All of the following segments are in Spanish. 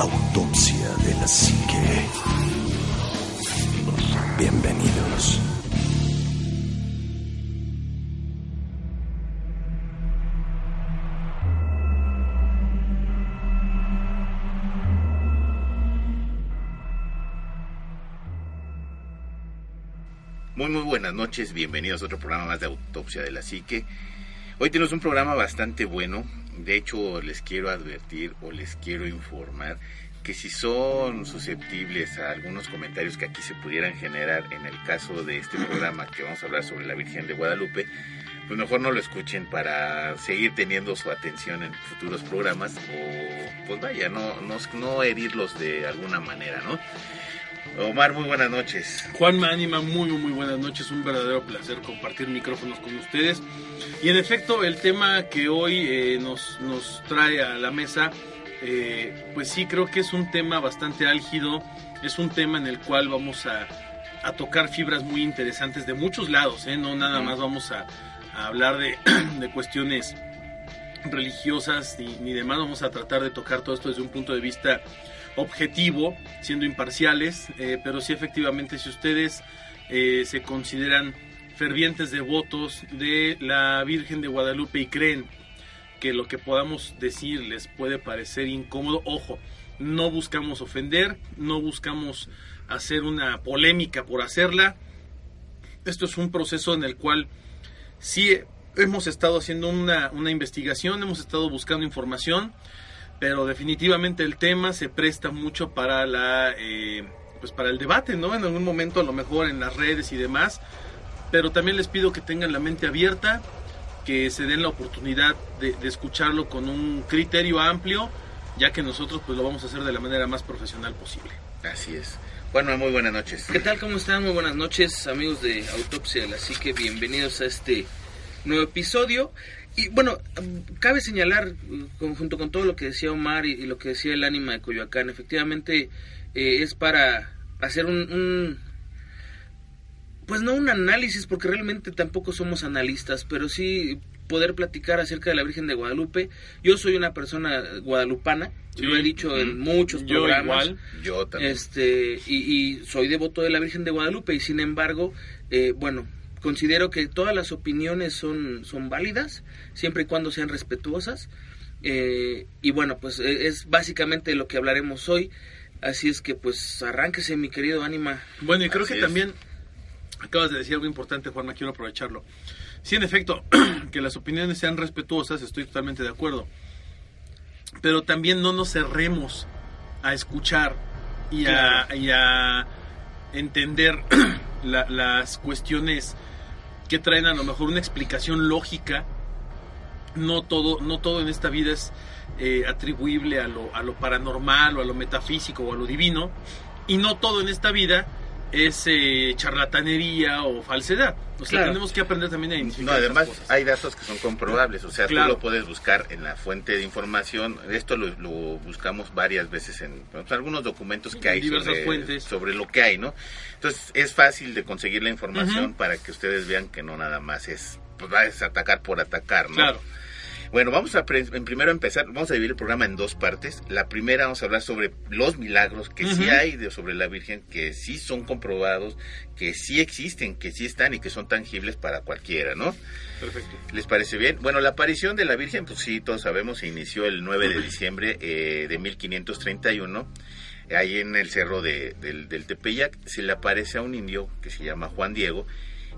Autopsia de la Psique. Bienvenidos. Muy muy buenas noches, bienvenidos a otro programa más de Autopsia de la Psique. Hoy tenemos un programa bastante bueno, de hecho les quiero advertir o les quiero informar que si son susceptibles a algunos comentarios que aquí se pudieran generar en el caso de este programa que vamos a hablar sobre la Virgen de Guadalupe, pues mejor no lo escuchen para seguir teniendo su atención en futuros programas o pues vaya, no, no, herirlos de alguna manera, ¿no? Omar, muy buenas noches. Juan Anima, muy, muy buenas noches. Un verdadero placer compartir micrófonos con ustedes. Y en efecto, el tema que hoy eh, nos, nos trae a la mesa, eh, pues sí, creo que es un tema bastante álgido. Es un tema en el cual vamos a, a tocar fibras muy interesantes de muchos lados. ¿eh? No nada más vamos a, a hablar de, de, cuestiones religiosas ni, ni demás. Vamos a tratar de tocar todo esto desde un punto de vista objetivo, siendo imparciales, eh, pero sí efectivamente si ustedes eh, se consideran fervientes devotos de la Virgen de Guadalupe y creen que lo que podamos decir les puede parecer incómodo, ojo, no buscamos ofender, no buscamos hacer una polémica por hacerla. Esto es un proceso en el cual sí hemos estado haciendo una, una investigación, hemos estado buscando información, pero definitivamente el tema se presta mucho para la eh, pues para el debate no en algún momento a lo mejor en las redes y demás pero también les pido que tengan la mente abierta que se den la oportunidad de, de escucharlo con un criterio amplio ya que nosotros pues lo vamos a hacer de la manera más profesional posible así es bueno, muy buenas noches. ¿Qué tal? ¿Cómo están? Muy buenas noches, amigos de Autopsia. Así que bienvenidos a este nuevo episodio. Y bueno, cabe señalar, junto con todo lo que decía Omar y, y lo que decía el ánima de Coyoacán, efectivamente eh, es para hacer un, un, pues no un análisis, porque realmente tampoco somos analistas, pero sí poder platicar acerca de la Virgen de Guadalupe. Yo soy una persona guadalupana, sí. lo he dicho en muchos yo programas. Igual. Yo también. Este, y, y soy devoto de la Virgen de Guadalupe, y sin embargo, eh, bueno, considero que todas las opiniones son, son válidas, siempre y cuando sean respetuosas. Eh, y bueno, pues es básicamente lo que hablaremos hoy. Así es que pues arránquese mi querido Ánima. Bueno, y creo Así que es. también acabas de decir algo importante, Juanma, quiero aprovecharlo. Sí, en efecto, que las opiniones sean respetuosas, estoy totalmente de acuerdo. Pero también no nos cerremos a escuchar y, Claro. a, y a entender la- las cuestiones que traen a lo mejor una explicación lógica. No todo, no todo en esta vida es eh, atribuible a lo, paranormal o a lo metafísico o a lo divino. Y no todo en esta vida es eh, charlatanería o falsedad. O sea, Claro. tenemos que aprender también a No, identificar además esas cosas. hay datos que son comprobables, o sea, Claro. tú lo puedes buscar en la fuente de información. Esto lo, lo buscamos varias veces en pues, algunos documentos que hay Diversas sobre, fuentes. sobre lo que hay, ¿no? Entonces es fácil de conseguir la información para que ustedes vean que no nada más es, pues va a atacar por atacar, ¿no? Claro. Bueno, vamos a en primero empezar, vamos a dividir el programa en dos partes. La primera vamos a hablar sobre los milagros que sí hay de, sobre la Virgen, que sí son comprobados, que sí existen, que sí están y que son tangibles para cualquiera, ¿no? Perfecto. ¿Les parece bien? Bueno, la aparición de la Virgen, pues sí, todos sabemos, se inició el 9 de diciembre eh, de 1531. Ahí en el cerro de, del, del Tepeyac se le aparece a un indio que se llama Juan Diego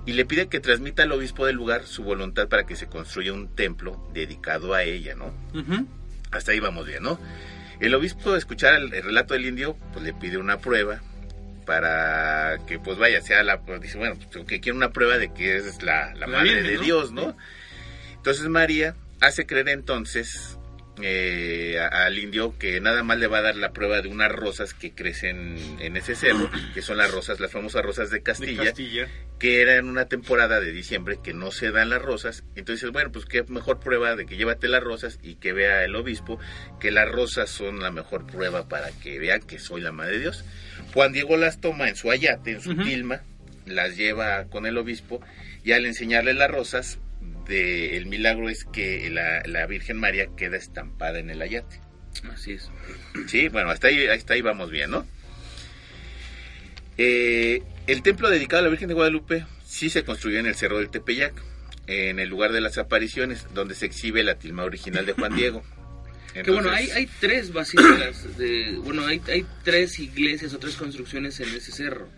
y le pide que transmita al obispo del lugar su voluntad para que se construya un templo dedicado a ella, ¿no? Hasta ahí vamos bien, ¿no? El obispo, escuchar el, el relato del indio, pues le pide una prueba para que, pues vaya, sea la. pues, dice, bueno, pues, que quiere una prueba de que es la, la La madre de ¿no? Dios, ¿no? Entonces María hace creer entonces eh, al indio que nada más le va a dar la prueba de unas rosas que crecen en ese cerro, que son las rosas, las famosas rosas de De Castilla, que era en una temporada de diciembre que no se dan las rosas. Entonces, bueno, pues qué mejor prueba de que llévate las rosas y que vea el obispo que las rosas son la mejor prueba para que vean que soy la madre de Dios. Juan Diego las toma en su ayate, en su Ujú. tilma, las lleva con el obispo y al enseñarle las rosas, de, el milagro es que la, la Virgen María queda estampada en el ayate. Así es. Sí, bueno, hasta ahí, hasta ahí vamos bien, ¿no? Eh, el templo dedicado a la Virgen de Guadalupe sí se construyó en el Cerro del Tepeyac, en el lugar de las apariciones, donde se exhibe la tilma original de Juan Diego. Que bueno, hay, hay tres basílicas, de, bueno, hay, hay tres iglesias o tres construcciones en ese cerro.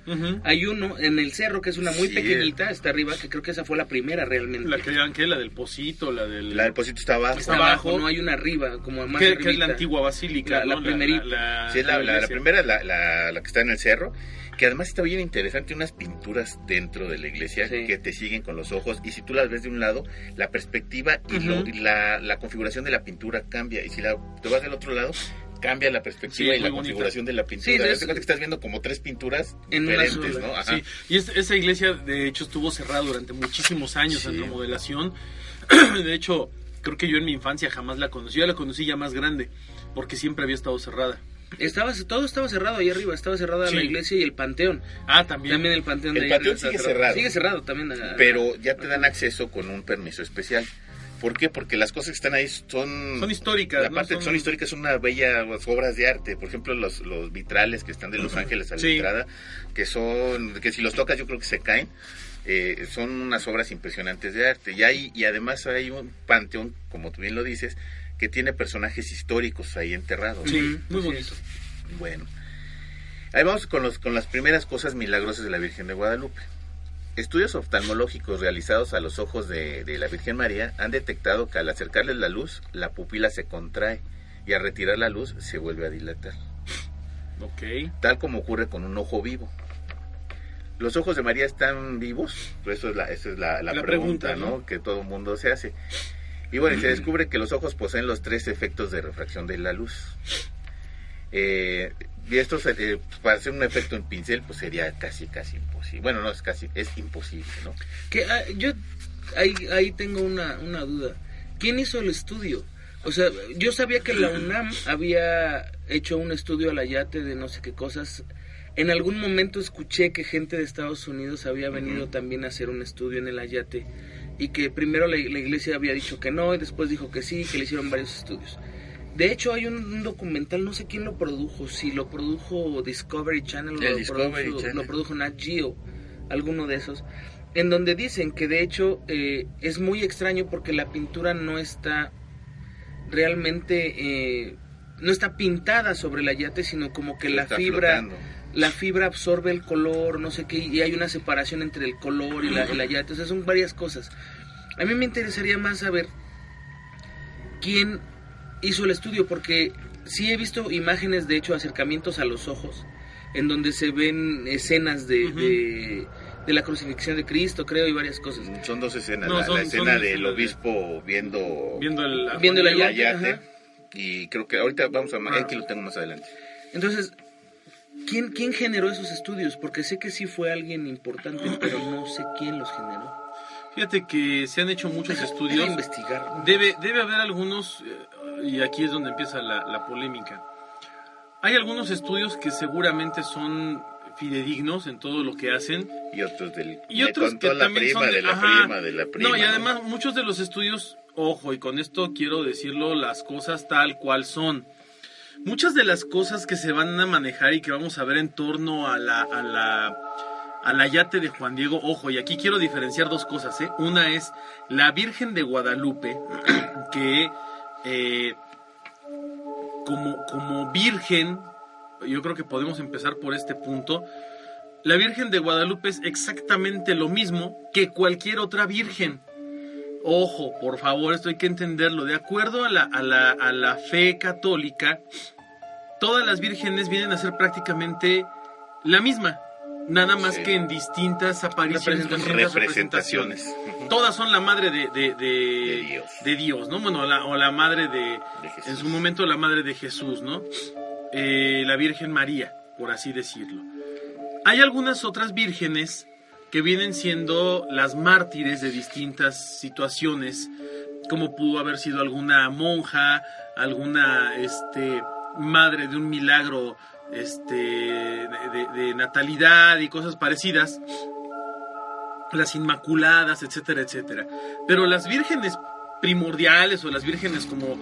Hay uno en el cerro que es una muy Sí. pequeñita, está arriba, que creo que esa fue la primera realmente. La que digan que la del Pocito, la del... La del Pocito está abajo. está abajo, abajo. no hay una arriba, como más que, es la antigua basílica, La- la ¿no? primerita. Sí, es la, la- la iglesia. primera, la, la- la que está en el cerro, que además está bien interesante, unas pinturas dentro de la iglesia Sí. que te siguen con los ojos, y si tú las ves de un lado, la perspectiva y, lo- y la, la configuración de la pintura cambia, y si la, te vas del otro lado, cambia la perspectiva Sí, y la bonita. configuración de la pintura. Sí, de eso- que estás viendo como tres pinturas En diferentes. ¿no? Ajá. Sí, y es- esa iglesia de hecho estuvo cerrada durante muchísimos años en remodelación. De hecho, creo que yo en mi infancia jamás la conocí. Yo la conocí ya más grande, porque siempre había estado cerrada. Estaba, todo estaba cerrado ahí arriba, estaba cerrada Sí. la iglesia y el panteón. Ah, también. También el panteón El de panteón sigue cerrado. Sigue cerrado también. Pero ya te dan acceso con un permiso especial. ¿Por qué? Porque las cosas que están ahí son... Son históricas, La ¿no? parte que son históricas son unas bellas obras de arte. Por ejemplo, los, los vitrales que están de Los Ángeles a la Sí. entrada, que son, que si los tocas yo creo que se caen. eh, son unas obras impresionantes de arte. Y, hay, y además hay un panteón, como tú bien lo dices, que tiene personajes históricos ahí enterrados. Sí, muy bonito. Bueno, ahí vamos con, los, con las primeras cosas milagrosas de la Virgen de Guadalupe. Estudios oftalmológicos realizados a los ojos de, de la Virgen María han detectado que al acercarles la luz, la pupila se contrae y al retirar la luz se vuelve a dilatar, Ok. tal como ocurre con un ojo vivo. ¿Los ojos de María están vivos? Eso es la, esa es la, la La pregunta, pregunta, ¿no? ¿no? que todo mundo se hace. Y bueno, y se descubre que los ojos poseen los tres efectos de refracción de la luz. Eh, y esto, eh, para hacer un efecto en pincel, pues sería casi, casi imposible. Bueno, no es casi, es imposible, ¿no? Que, ah, yo ahí, ahí tengo una, una duda. ¿Quién hizo el estudio? O sea, yo sabía que la UNAM había hecho un estudio al ayate de no sé qué cosas. En algún momento escuché que gente de Estados Unidos había venido también a hacer un estudio en el ayate y que primero la, la iglesia había dicho que no y después dijo que sí, que le hicieron varios estudios. De hecho, hay un, un documental, no sé quién lo produjo, si lo produjo Discovery Channel o El lo, Discovery produjo, Channel. lo produjo Nat Geo, alguno de esos, en donde dicen que de hecho eh, es muy extraño porque la pintura no está realmente, eh, no está pintada sobre la yate, sino como que la Está fibra, flotando. La fibra absorbe el color, no sé qué, y hay una separación entre el color y la, y la o sea, son varias cosas. A mí me interesaría más saber quién hizo el estudio, porque sí he visto imágenes, de hecho, acercamientos a los ojos, en donde se ven escenas de, de, de la crucifixión de Cristo, creo, y varias cosas. Son dos escenas. No, la, son- la son escena del escenas de- obispo viendo, Viendo el... Viendo el el ayate. Y creo que ahorita vamos a... Ah. Aquí lo tengo más adelante. Entonces, ¿quién, ¿quién generó esos estudios? Porque sé que sí fue alguien importante, pero no sé quién los generó. Fíjate que se han hecho muchos Deja estudios. investigar. Debe, debe haber algunos, eh, y aquí es donde empieza la, la polémica. Hay algunos estudios que seguramente son fidedignos en todo lo que hacen. Y otros del... Y otros que la también prima son de la ajá. prima de la prima. No, y además muchos de los estudios, ojo, y con esto quiero decirlo, las cosas tal cual son. Muchas de las cosas que se van a manejar y que vamos a ver en torno a la, a la, a la yate de Juan Diego, ojo, y aquí quiero diferenciar dos cosas, ¿eh? Una es la Virgen de Guadalupe, que eh, como, como virgen, yo creo que podemos empezar por este punto, la Virgen de Guadalupe es exactamente lo mismo que cualquier otra virgen. Ojo, por favor, esto hay que entenderlo. De acuerdo a la, a la, a la fe católica, todas las vírgenes vienen a ser prácticamente la misma. Nada más Sí. que en distintas apariciones, Representaciones. representaciones. Todas son la madre de, de, de- De Dios. de Dios, ¿no? Bueno, la- o la madre de, De Jesús. en su momento la madre de Jesús, ¿no? Eh, la Virgen María, por así decirlo. Hay algunas otras vírgenes que vienen siendo las mártires de distintas situaciones, como pudo haber sido alguna monja, alguna este, madre de un milagro este, de, natalidad y cosas parecidas, las inmaculadas, etcétera, etcétera. Pero las vírgenes primordiales o las vírgenes como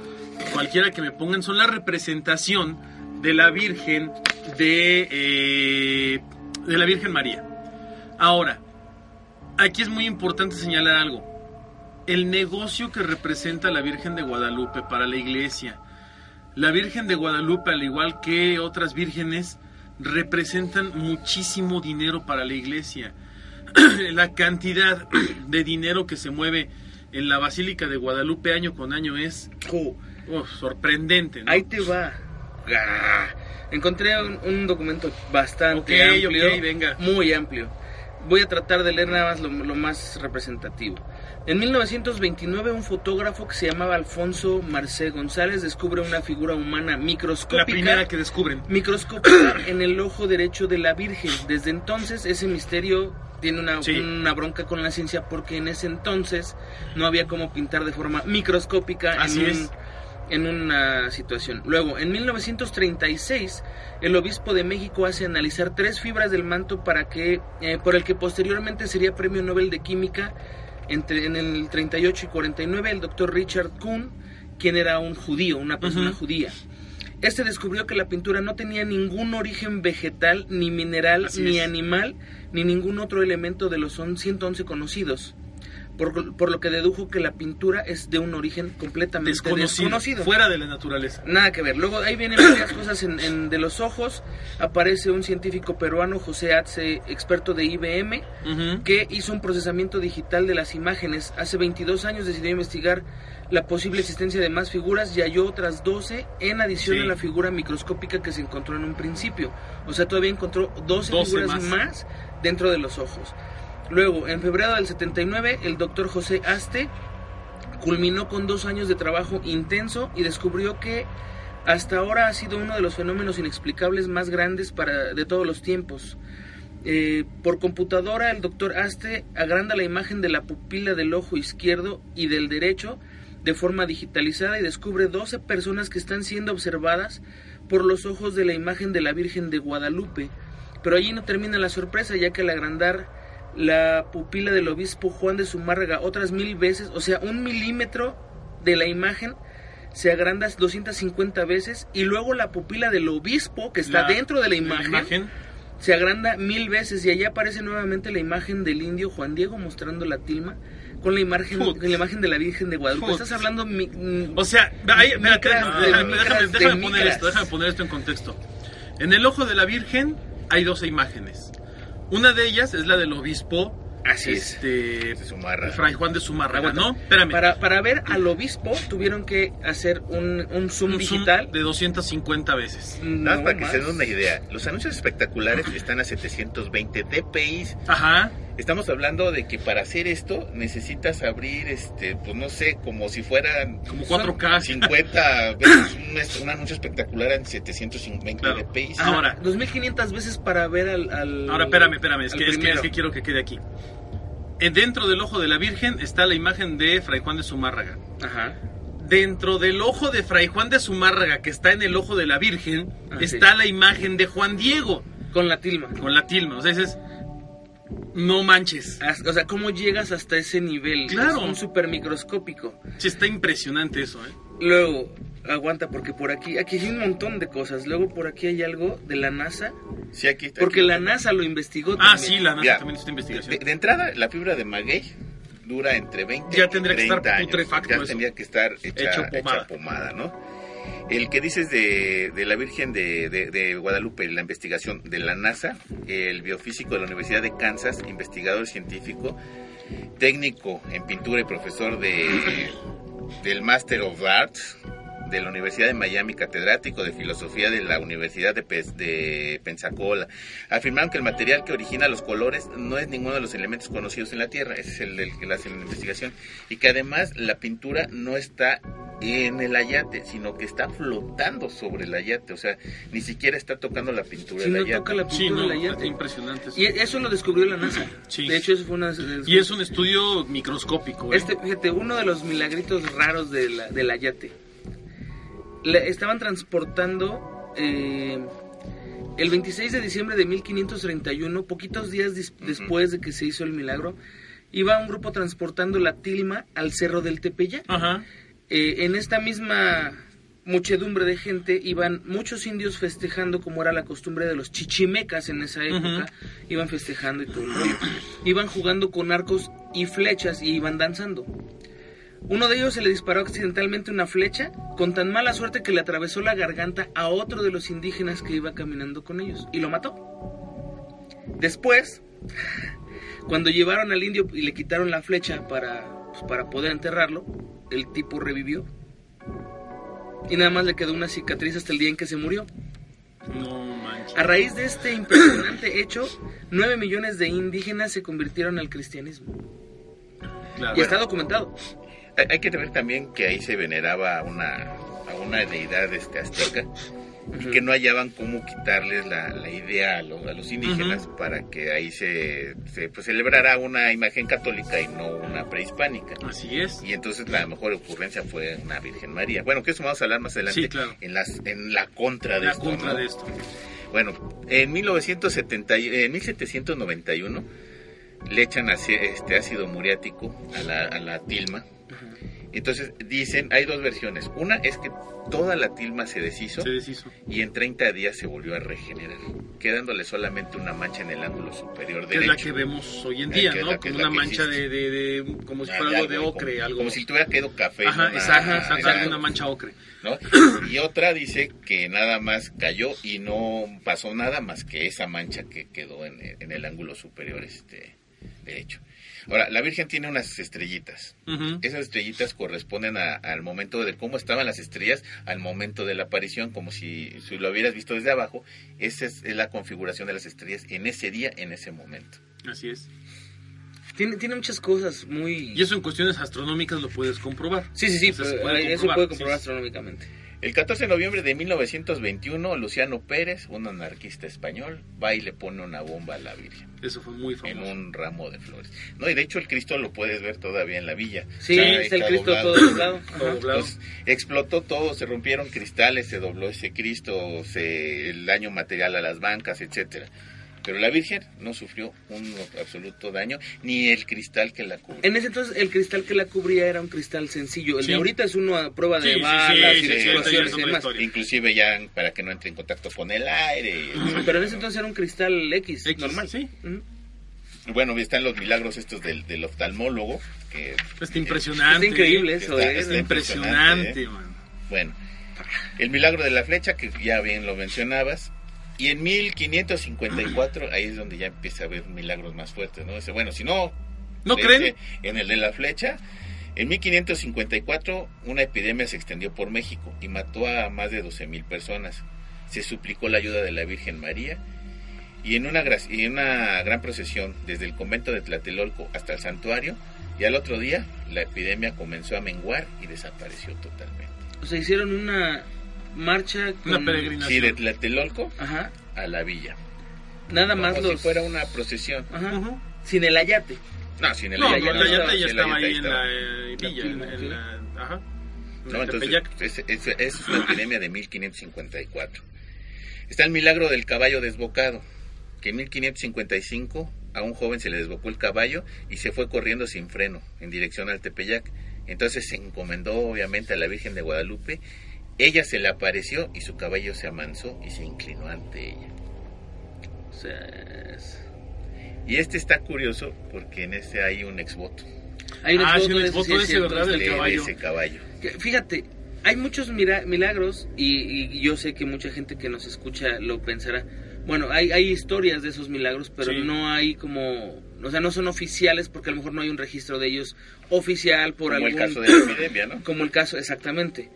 cualquiera que me pongan son la representación de la Virgen de, eh, de la Virgen María. Ahora, aquí es muy importante señalar algo. El negocio que representa la Virgen de Guadalupe para la iglesia. La Virgen de Guadalupe, al igual que otras vírgenes, representan muchísimo dinero para la iglesia. la cantidad de dinero que se mueve en la Basílica de Guadalupe año con año es uf, sorprendente. ¿no? ahí te va. Encontré un, un documento bastante amplio. venga. Muy amplio. Voy a tratar de leer nada más lo, lo más representativo. En 1929 un fotógrafo que se llamaba Alfonso Marcé González descubre una figura humana microscópica. La primera que descubren. microscópica en el ojo derecho de la Virgen. Desde entonces ese misterio tiene una, Sí. una bronca con la ciencia porque en ese entonces no había cómo pintar de forma microscópica Así en, un- es. En una situación. Luego, en 1936, el obispo de México hace analizar tres fibras del manto para que, eh, por el que posteriormente sería premio Nobel de Química entre, en el 38 y 49, el doctor Richard Kuhn, quien era un judío, una persona judía. Este descubrió que la pintura no tenía ningún origen vegetal, ni mineral, Así ni es. animal, ni ningún otro elemento de los on- 111 conocidos. Por, por lo que dedujo que la pintura es de un origen completamente Desconocido, desconocido. Fuera de la naturaleza. Nada que ver. Luego ahí vienen varias cosas en, en- de los ojos. Aparece un científico peruano, José Atze, experto de IBM, que hizo un procesamiento digital de las imágenes. Hace 22 años decidió investigar la posible existencia de más figuras y halló otras 12 en adición Sí. a la figura microscópica que se encontró en un principio. O sea, todavía encontró 12, 12 figuras más. más. dentro de los ojos. Luego, en febrero del 79, el doctor José Aste culminó con dos años de trabajo intenso y descubrió que hasta ahora ha sido uno de los fenómenos inexplicables más grandes de todos los tiempos. Eh, por computadora, el doctor Aste agranda la imagen de la pupila del ojo izquierdo y del derecho de forma digitalizada y descubre 12 personas que están siendo observadas por los ojos de la imagen de la Virgen de Guadalupe. Pero allí no termina la sorpresa, ya que al agrandar la pupila del obispo Juan de Zumárraga otras mil veces, o sea, un milímetro de la imagen se agranda 250 veces y luego la pupila del obispo que está La- dentro de la imagen, se agranda mil veces y allí aparece nuevamente la imagen del indio Juan Diego mostrando la tilma con la imagen, con la imagen de la Virgen de Guadalupe. Estás hablando mi- mm, O sea, ahí, déjame, déjame- poner esto, déjame poner esto en contexto. En el ojo de la Virgen hay 12 imágenes. Una de ellas es la del obispo así es. este, De Zumárraga. Fray Juan de Aguanta. ¿no? Espérame. Para, para ver al obispo tuvieron que hacer un, un zoom un zoom digital. de 250 veces. Nada más No para que se den una idea. Los anuncios espectaculares están a 720 dpi. Ajá. Estamos hablando de que para hacer esto necesitas abrir, este, pues no sé, como si fueran Como 4K. 50 veces un, un anuncio espectacular en 720 Claro. dpi. Ahora. 2500 veces para ver al. al- Ahora, espérame, espérame, es que, es, que, primero. es que quiero que quede aquí. Dentro del ojo de la Virgen está la imagen de Fray Juan de Zumárraga. Ajá. Dentro del ojo de Fray Juan de Zumárraga, que está en el ojo de la Virgen, Ah, está la imagen de Juan Diego, Con la tilma. con la tilma. O sea, es... No manches. O sea, ¿cómo llegas hasta ese nivel? Claro. Es un super microscópico. Sí, está impresionante eso, ¿eh? Luego, aguanta, porque por aquí, aquí hay un montón de cosas. Luego por aquí hay algo de la NASA. Sí, aquí está. Porque aquí. la NASA lo investigó Ah, también. sí, la NASA Ya. también está De, investigación. de entrada, la fibra de maguey dura entre 20 Ya y tendría que 30 estar años. putrefacto Ya eso. tendría que estar hecha, Hecho hecha pomada. pomada. ¿no? El que dices de, la Virgen de, de- de Guadalupe, la investigación de la NASA, el biofísico de la Universidad de Kansas, investigador científico, técnico en pintura y profesor de, del Master of Arts de la Universidad de Miami, catedrático de filosofía de la Universidad de, Pes- de Pensacola, afirmaron que el material que origina los colores no es ninguno de los elementos conocidos en la Tierra, ese es el del que le hacen la investigación, y que además la pintura no está en el ayate, sino que está flotando sobre el ayate, o sea, ni siquiera está tocando la pintura del no ayate. toca la Sí, pintura no, del ayate. impresionante eso. Y eso lo descubrió la NASA. Sí. De hecho, eso fue una... de- Y es un estudio microscópico, ¿eh? Este, fíjate, uno de los milagritos raros de la, del Ayate. Le- estaban transportando eh, el 26 de diciembre de 1531, poquitos días dis- después de que se hizo el milagro, iba un grupo transportando la tilma al cerro del Tepeyac. Eh, en esta misma muchedumbre de gente iban muchos indios festejando como era la costumbre de los chichimecas en esa época, iban festejando y todo el rollo. Iban jugando con arcos y flechas y iban danzando. Uno de ellos se le disparó accidentalmente una flecha con tan mala suerte que le atravesó la garganta a otro de los indígenas que iba caminando con ellos y lo mató. Después, cuando llevaron al indio y le quitaron la flecha para, pues, para poder enterrarlo, el tipo revivió. Y nada más le quedó una cicatriz hasta el día en que se murió. No manches. A raíz de este impresionante hecho, 9 millones de indígenas se convirtieron al cristianismo. Claro. Y está documentado. Hay, que ver también que ahí se veneraba a una, a una deidad este, azteca y que no hallaban cómo quitarles la, la idea a, los- a los indígenas para que ahí se, se pues, celebrara una imagen católica y no una prehispánica. Así es. Y entonces la mejor ocurrencia fue una Virgen María. Bueno, que eso vamos a hablar más adelante Sí, claro. en, las, en la contra de La esto. contra ¿no? de esto. Bueno, en 1970, y- en 1791 le echan este ácido muriático a la, a la tilma. Entonces dicen, hay dos versiones. Una es que toda la tilma se deshizo Se deshizo. y en 30 días se volvió a regenerar, quedándole solamente una mancha en el ángulo superior Que es la derecho. que vemos hoy en Eh, día, ¿no? Como una mancha de, existe. de, de- como si fuera algo de como- ocre, algo. Como si tuviera quedado café. Ajá, nada. una mancha ocre. ¿no? Y otra dice que nada más cayó y no pasó nada más que esa mancha que quedó en, en el ángulo superior este derecho. Ahora, la Virgen tiene unas estrellitas. Esas estrellitas corresponden a- al momento de cómo estaban las estrellas al momento de la aparición, como si, si lo hubieras visto desde abajo. Esa es, es la configuración de las estrellas en ese día, en ese momento. Así es. Tiene, tiene muchas cosas muy... Y eso en cuestiones astronómicas lo puedes comprobar. Sí, sí, sí, O sea, se pero puede eso puede comprobar sí. astronómicamente. El 14 de noviembre de 1921, Luciano Pérez, un anarquista español, va y le pone una bomba a la Virgen. Eso fue muy en famoso. un ramo de flores. No, y de hecho el Cristo lo puedes ver todavía en la villa. Sí, Ahí está el Cristo doblado. todo doblado. Ajá. Todo doblado. Entonces, explotó todo, se rompieron cristales, se dobló ese Cristo, se, el daño material a las bancas, etcétera. Pero la Virgen no sufrió un absoluto daño, ni el cristal que la cubre. En ese entonces el cristal que la cubría era un cristal sencillo. El Sí. de ahorita es uno a prueba de Sí, balas sí, y de explosiones es y demás. Inclusive ya para que no entre en contacto con el aire. Pero en ese entonces era un cristal X, X, normal. sí. Ujú. Bueno, están los milagros estos del, del oftalmólogo, que Está impresionante. Está increíble ¿eh? eso, Está- ¿eh? Está impresionante, impresionante, man. Bueno, el milagro de la flecha, que ya bien lo mencionabas. Y en 1554, ahí es donde ya empieza a haber milagros más fuertes, ¿no? Dice, bueno, si no... ¿No creen? En el de la flecha, en 1554 una epidemia se extendió por México y mató a más de 12 mil personas. Se suplicó la ayuda de la Virgen María y en una, y en una gran procesión desde el convento de Tlatelolco hasta el santuario, y al otro día la epidemia comenzó a menguar y desapareció totalmente. O sea, hicieron una marcha con... Una peregrinación. Sí, de Tlatelolco Ajá. a la villa. Nada más Como los... si fuera una procesión. Ajá. Sin el ayate. No, sin el No, ayate, no, ya- la ya- estaba ayate ahí en la eh, villa, en, La en tilma, la... Ajá. No, entonces, es, es- es una epidemia de 1554. Está el milagro del caballo desbocado, que en 1555 a un joven se le desbocó el caballo y se fue corriendo sin freno en dirección al Tepeyac. Entonces se encomendó obviamente a la Virgen de Guadalupe. Ella se le apareció y su caballo se amansó y se inclinó ante ella. O sea, es- Y este está curioso porque en ese hay un exvoto Hay un Ah, exvoto de exvoto sí es de ese, caballo. ese caballo. Que, Fíjate, hay muchos milagros y, y yo sé que mucha gente que nos escucha lo pensará. Bueno, hay, hay historias de esos milagros, pero Sí. no hay como... O sea, no son oficiales porque a lo mejor no hay un registro de ellos oficial por Como el algún... caso de la epidemia, ¿no? Como el caso, exactamente.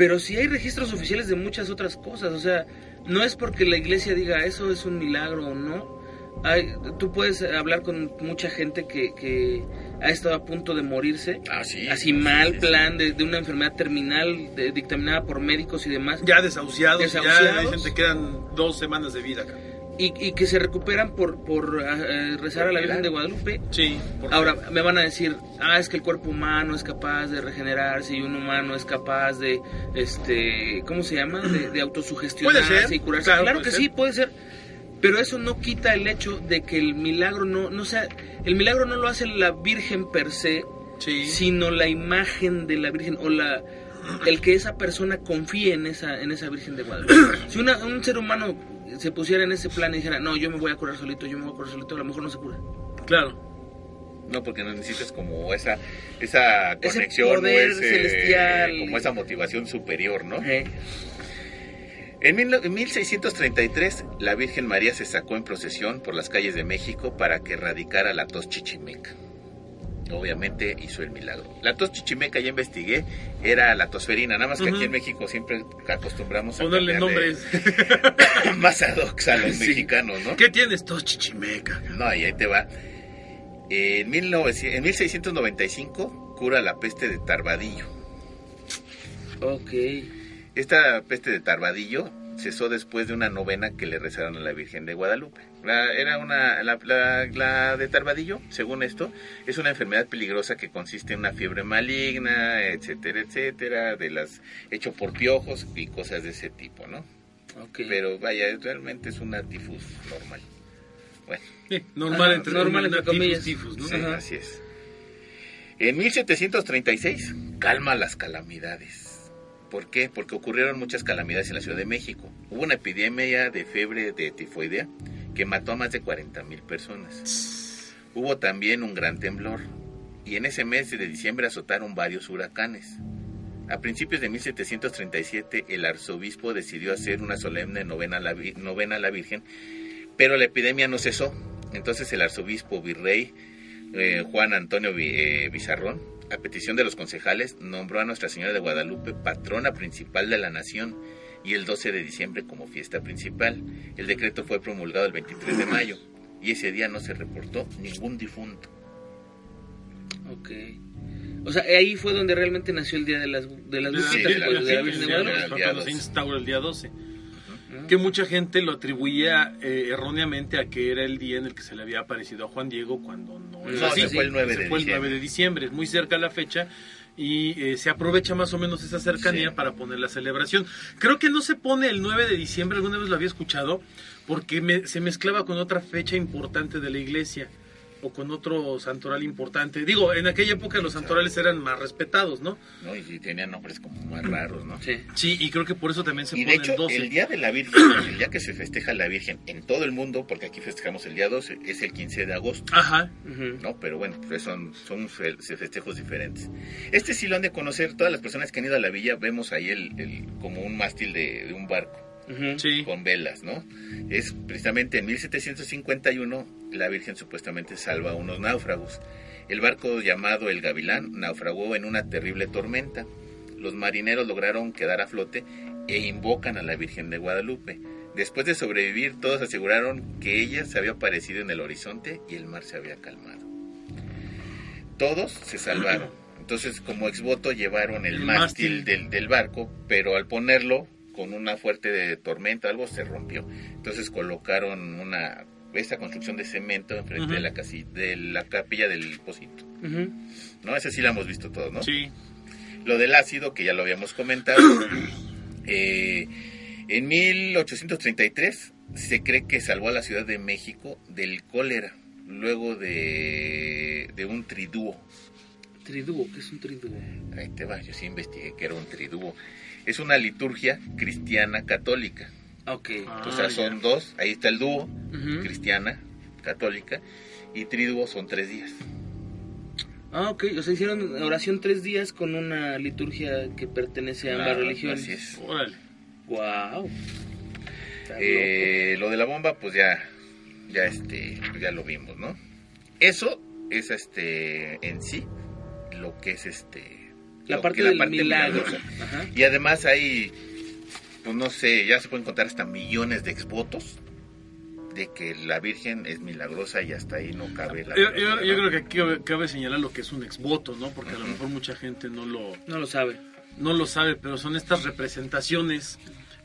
Pero sí hay registros oficiales de muchas otras cosas. O sea, no es porque la iglesia diga eso es un milagro o no. Hay, tú puedes hablar con mucha gente que, que ha estado a punto de morirse. Ah, sí. Así Sí, mal sí, sí. plan de, de una enfermedad terminal de- dictaminada por médicos y demás. Ya desahuciados, ya Desahuciados. dicen te quedan dos semanas de vida acá. Y, y que se recuperan por, por eh, rezar a la Virgen de Guadalupe. Sí. Ahora me van a decir, ah, es que el cuerpo humano es capaz de regenerarse y un humano es capaz de, este, ¿cómo se llama? De, de autosugestionarse Puede ser, y curarse. claro, Claro, que ser. sí, puede ser. Pero eso no quita el hecho de que el milagro no, no sea, el milagro no lo hace la Virgen per se, Sí. sino la imagen de la Virgen o la el que esa persona confíe en esa en esa Virgen de Guadalupe. Si una- un ser humano se pusiera en ese plan y dijera, no, yo me voy a curar solito, yo me voy a curar solito, a lo mejor no se cura. Claro. No, porque no necesitas como esa esa Ese conexión poder o ese, celestial. como esa motivación superior, ¿no? Eh, en 1633, la Virgen María se sacó en procesión por las calles de México para que erradicara la tos chichimeca. Obviamente hizo el milagro. La tos chichimeca, ya investigué, era la tosferina, nada más que aquí en México siempre acostumbramos a Ponerle nombres. más ad hoc a los Sí. mexicanos, ¿no? ¿Qué tienes? Tos chichimeca. No, y ahí te va. En, 1900 en 1695 cura la peste de Tarbadillo. ok. Esta peste de Tarbadillo cesó después de una novena que le rezaron a la Virgen de Guadalupe. La, era una, la, la- la de Tarbadillo, según esto, es una enfermedad peligrosa que consiste en una fiebre maligna, etcétera, etcétera, de las hecho por piojos y cosas de ese tipo, ¿no? ok. Pero vaya, realmente es una tifus normal. Bueno, Sí, normal Ajá, entre, normal entre comillas. tifus, tifus, ¿no? sí, Ajá. así es. En 1736, calma las calamidades. ¿Por qué? Porque ocurrieron muchas calamidades en la Ciudad de México. Hubo una epidemia de fiebre de tifoidea que mató a más de 40 mil personas. Hubo también un gran temblor y en ese mes de diciembre azotaron varios huracanes. A principios de 1737 el arzobispo decidió hacer una solemne novena a la, novena a la Virgen, pero la epidemia no cesó. Entonces el arzobispo virrey eh, Juan Antonio eh, Bizarrón, a petición de los concejales, nombró a Nuestra Señora de Guadalupe patrona principal de la nación y el 12 de diciembre como fiesta principal. El decreto fue promulgado el 23 de mayo y ese día no se reportó ningún difunto. Ok. O sea, ahí fue donde realmente nació el Día de las, de las Sí, Lucitas, de la- pues, de la Virgen de Guadalupe. Cuando se 12. instaura el día 12. ¿no? Que mucha gente lo atribuía eh, erróneamente a que era el día en el que se le había aparecido a Juan Diego cuando no No, así. ese fue el 9 Ese de fue el diciembre. 9 de diciembre, es muy cerca la fecha y eh, se aprovecha más o menos esa cercanía Sí. para poner la celebración. Creo que no se pone el 9 de diciembre, alguna vez lo había escuchado, porque me- se mezclaba con otra fecha importante de la iglesia o con otro santoral importante. Digo, en aquella época los santorales eran más respetados, ¿no? ¿no? Y tenían nombres como más raros, ¿no? Sí. Sí, y creo que por eso también se Y pone de hecho, el 12. el Día de la Virgen, el día que se festeja la Virgen en todo el mundo, porque aquí festejamos el día 12, es el 15 de agosto. Ajá. ¿no? Pero bueno, pues son, son fe- festejos diferentes. Este sí lo han de conocer, todas las personas que han ido a la villa, vemos ahí el, el- como un mástil de, de un barco Sí. con velas, ¿no? Es precisamente en 1751 la Virgen supuestamente salva a unos náufragos. El barco llamado el Gavilán naufragó en una terrible tormenta. Los marineros lograron quedar a flote e invocan a la Virgen de Guadalupe. Después de sobrevivir, todos aseguraron que ella se había aparecido en el horizonte y el mar se había calmado. Todos se salvaron. Entonces, como exvoto, llevaron el, El mástil, mástil. Del, del barco, pero al ponerlo con una fuerte de tormenta, algo se rompió. Entonces colocaron una esta construcción de cemento enfrente de la casi, de la capilla del Pocito. ¿No? Ese sí la hemos visto todos, ¿no? Sí. Lo del ácido, que ya lo habíamos comentado. eh, en 1833 se cree que salvó a la Ciudad de México del cólera, luego de, de un tridúo. Tridúo, ¿qué es un tridúo? Ahí te va, yo sí investigué que era un tridúo. Es una liturgia cristiana católica. Ok. Ah, o sea, son ya. dos, ahí está el dúo, cristiana, católica, y tridúo son tres días. Ah, ok. O sea, hicieron oración tres días con una liturgia que pertenece a ambas Claro, religiones. así es. Órale. Wow. Eh, lo de la bomba, pues ya, ya este, ya lo vimos, ¿no? Eso es este en sí lo que es este La parte del milagro. milagrosa. Ajá. Y además hay, pues no sé, ya se pueden contar hasta millones de exvotos de que la Virgen es milagrosa y hasta ahí no cabe la. Yo, yo- yo creo que aquí cabe, cabe señalar lo que es un exvoto, ¿no? Porque a lo mejor mucha gente no lo, No lo sabe. no lo sabe, pero son estas representaciones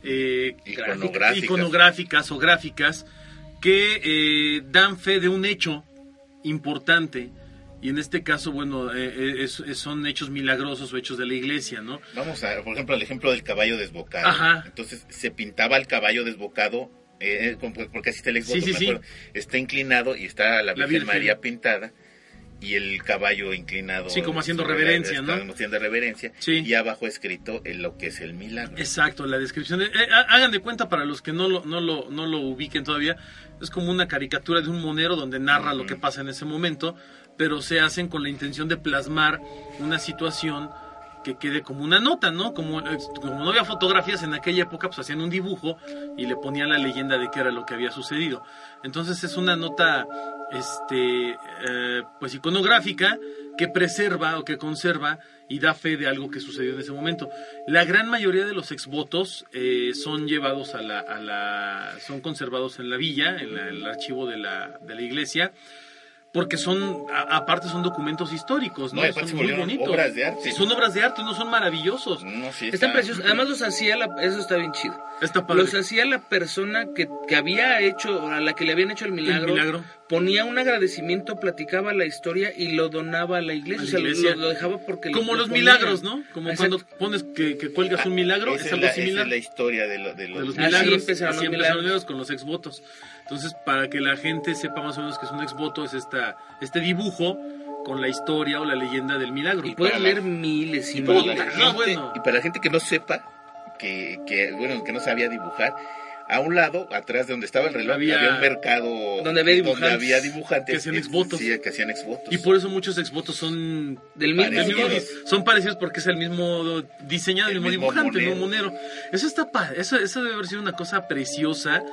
eh, Iconográficas. iconográficas o gráficas que eh, dan fe de un hecho importante y en este caso, bueno, eh, eh, es- son hechos milagrosos o hechos de la iglesia, ¿no? Vamos a, por ejemplo, el ejemplo del caballo desbocado. Ajá. Entonces se pintaba el caballo desbocado eh, como- porque así está el Sí, sí, me sí. acuerdo. está inclinado y está la La Virgen. María pintada y el caballo inclinado. Sí, como haciendo la- reverencia, está ¿no? haciendo reverencia. Sí. Y abajo escrito en lo que es el milagro. Exacto, la descripción. de- eh, ha- hagan de cuenta para los que no lo, no, lo, no lo ubiquen todavía, es como una caricatura de un monero donde narra lo que pasa en ese momento, pero se hacen con la intención de plasmar una situación que quede como una nota, ¿no? Como, eh, como no había fotografías en aquella época, pues hacían un dibujo y le ponían la leyenda de qué era lo que había sucedido. Entonces es una nota, este, eh, pues iconográfica que preserva o que conserva y da fe de algo que sucedió en ese momento. La gran mayoría de los exvotos eh, son llevados a la, son conservados en la villa, en el archivo de la iglesia, porque son, a- aparte son documentos históricos, ¿no? Son obras de arte. Sí, son obras de arte, no son maravillosos. No, sí, Están está- preciosos. Además los hacía, la, eso está bien chido. Está padre. Los hacía la persona que, que había hecho, a la que le habían hecho el milagro, El milagro. ponía un agradecimiento, platicaba la historia y lo donaba a la iglesia. A la o sea, lo- dejaba porque Como lo los ponía. milagros, ¿no? Como Exacto. cuando pones que, que cuelgas un milagro, Ah, Esa es algo la, esa similar. es la historia de, lo- de los, de los Así milagros. empezaron así los empezaron milagros. con los exvotos. Entonces, para que la gente sepa más o menos que es un exvoto, es esta, este dibujo con la historia o la leyenda del milagro. Y la- leer miles y Y para, miles. gente, no, bueno. y para la gente que no sepa, que, que, bueno, que no sabía dibujar, a un lado, atrás de donde estaba el reloj, Había- había, un mercado Donde había dibujantes. había dibujantes Que hacían exvotos. Sí, que hacían exvotos. Y por eso muchos exvotos son Del mismo son parecidos porque es el mismo diseñador, el El mismo mismo dibujante, el mismo monero. monero. Eso está eso, eso debe haber sido una cosa preciosa.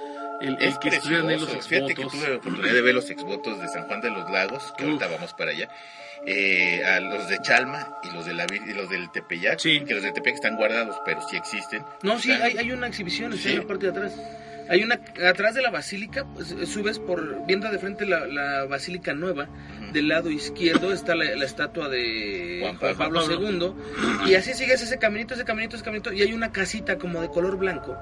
El, el es que estuvieran ahí los precioso. Fíjate que exvotos. tuve la oportunidad de ver los exvotos de San Juan de los Lagos, que ahorita Uf. vamos para allá. eh, a los de Chalma y los de la y los del Tepeyac, Sí. que los del Tepeyac están guardados, pero sí existen. No, sí, hay, hay una exhibición, está Sí. en la parte de atrás. Hay una, atrás de la basílica, pues, subes por, viendo de frente la, la basílica nueva, del lado izquierdo está la, la estatua de Juan Juan Pablo. Pablo, II, y así sigues ese caminito, ese caminito, ese caminito, y hay una casita como de color blanco,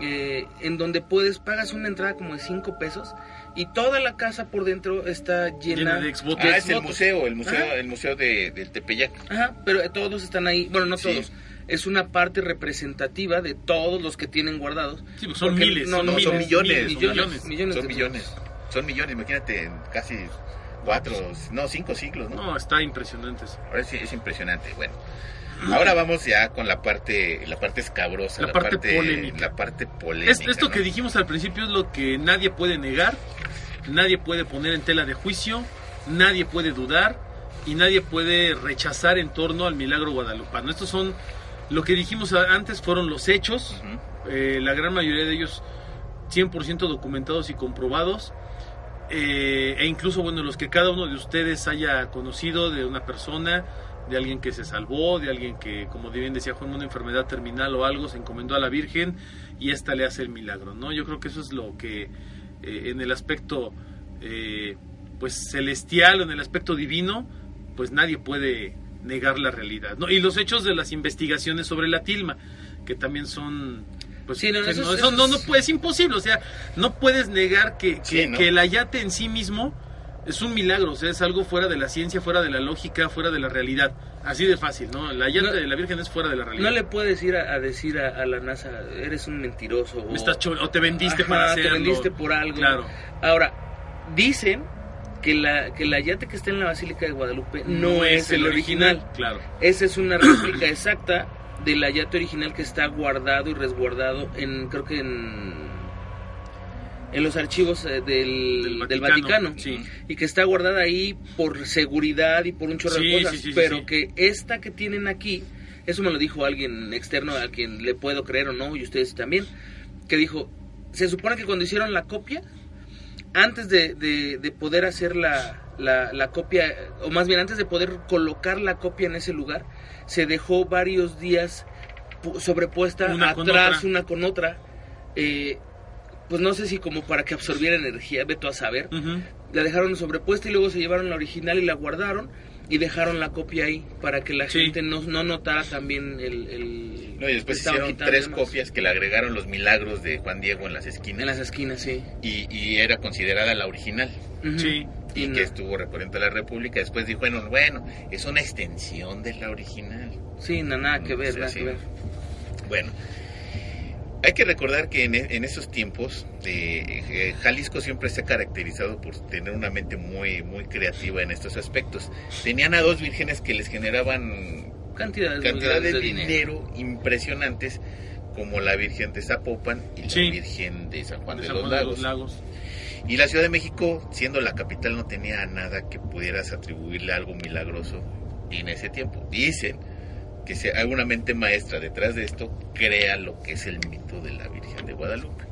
eh, en donde puedes, pagas una entrada como de 5 pesos, y toda la casa por dentro está llena, Llena de exvotos. Ah, es el museo, el museo, Ajá. el museo de, del Tepeyac. Ajá, pero todos están ahí, bueno, no Sí. todos. Es una parte representativa de todos los que tienen guardados. Sí, pues son Porque miles, no, son, No, miles, son millones, millones, millones. millones Son millones. Son millones, imagínate, en casi cuatro, no, cinco siglos, ¿no? No, está impresionante eso. Ahora sí es impresionante. Bueno, ahora vamos ya con la parte, la parte escabrosa, La la, parte parte, polémica. la parte polémica. Es- esto ¿no? que dijimos al principio es lo que nadie puede negar, nadie puede poner en tela de juicio, nadie puede dudar y nadie puede rechazar en torno al milagro guadalupano. Estos son, lo que dijimos antes fueron los hechos, eh, la gran mayoría de ellos 100% documentados y comprobados. eh, e incluso, bueno, los que cada uno de ustedes haya conocido de una persona, de alguien que se salvó, de alguien que, como bien decía Juan, una enfermedad terminal o algo, se encomendó a la Virgen y esta le hace el milagro, ¿no? Yo creo que eso es lo que eh, en el aspecto, eh, pues, celestial, en el aspecto divino, pues nadie puede negar la realidad, ¿no? Y los hechos de las investigaciones sobre la tilma, que también son... Pues, Sí, no, eso no, es- eso eso no, no es imposible, o sea, no puedes negar que, Sí, que, ¿no? que el ayate en sí mismo es un milagro, o sea, es algo fuera de la ciencia, fuera de la lógica, fuera de la realidad. Así de fácil, ¿no? El ayate No- de la Virgen es fuera de la realidad. No le puedes ir a, a decir a, a la NASA, eres un mentiroso. Me o, estás o te vendiste Ajá, para te hacerlo. vendiste por algo. Claro. Ahora, dicen que la que el ayate que está en la Basílica de Guadalupe no, es el original. Claro. Esa es una réplica exacta del ayate original que está guardado y resguardado en, creo que en, en los archivos eh, del, Del del Vaticano, Vaticano. sí. Y que está guardada ahí por seguridad y por un chorro Sí, de cosas. sí, pero que esta que tienen aquí, eso me lo dijo alguien externo a quien le puedo creer o no, y ustedes también, que dijo, se supone que cuando hicieron la copia, antes de, de- de poder hacer la, la- la copia, o más bien antes de poder colocar la copia en ese lugar, se dejó varios días pu- sobrepuesta Una atrás una con otra. eh, pues no sé si como para que absorbiera energía, veto a saber. La dejaron sobrepuesta y luego se llevaron la original y la guardaron y dejaron la copia ahí para que la Sí. gente no, no notara también el... el No, y después hicieron tres copias que le agregaron los milagros de Juan Diego en las esquinas. En las esquinas, sí. y, y era considerada la original. Sí. Y, Y no. que estuvo recorriendo a la República. Después dijo, bueno, bueno, es una extensión de la original. Sí, na- nada que ver, Sí, nada sí. que ver. Bueno, Hay que recordar que en, en esos tiempos eh, Jalisco siempre se ha caracterizado por tener una mente muy, muy creativa en estos aspectos. Tenían a dos vírgenes que les generaban Cantidades, de dinero impresionantes como la Virgen de Zapopan y la Sí. Virgen de San Juan de, San los, de Lagos. los Lagos. Y la Ciudad de México, siendo la capital, no tenía nada que pudieras atribuirle algo milagroso en ese tiempo. Dicen que si hay una mente maestra detrás de esto, crea lo que es el mito de la Virgen de Guadalupe.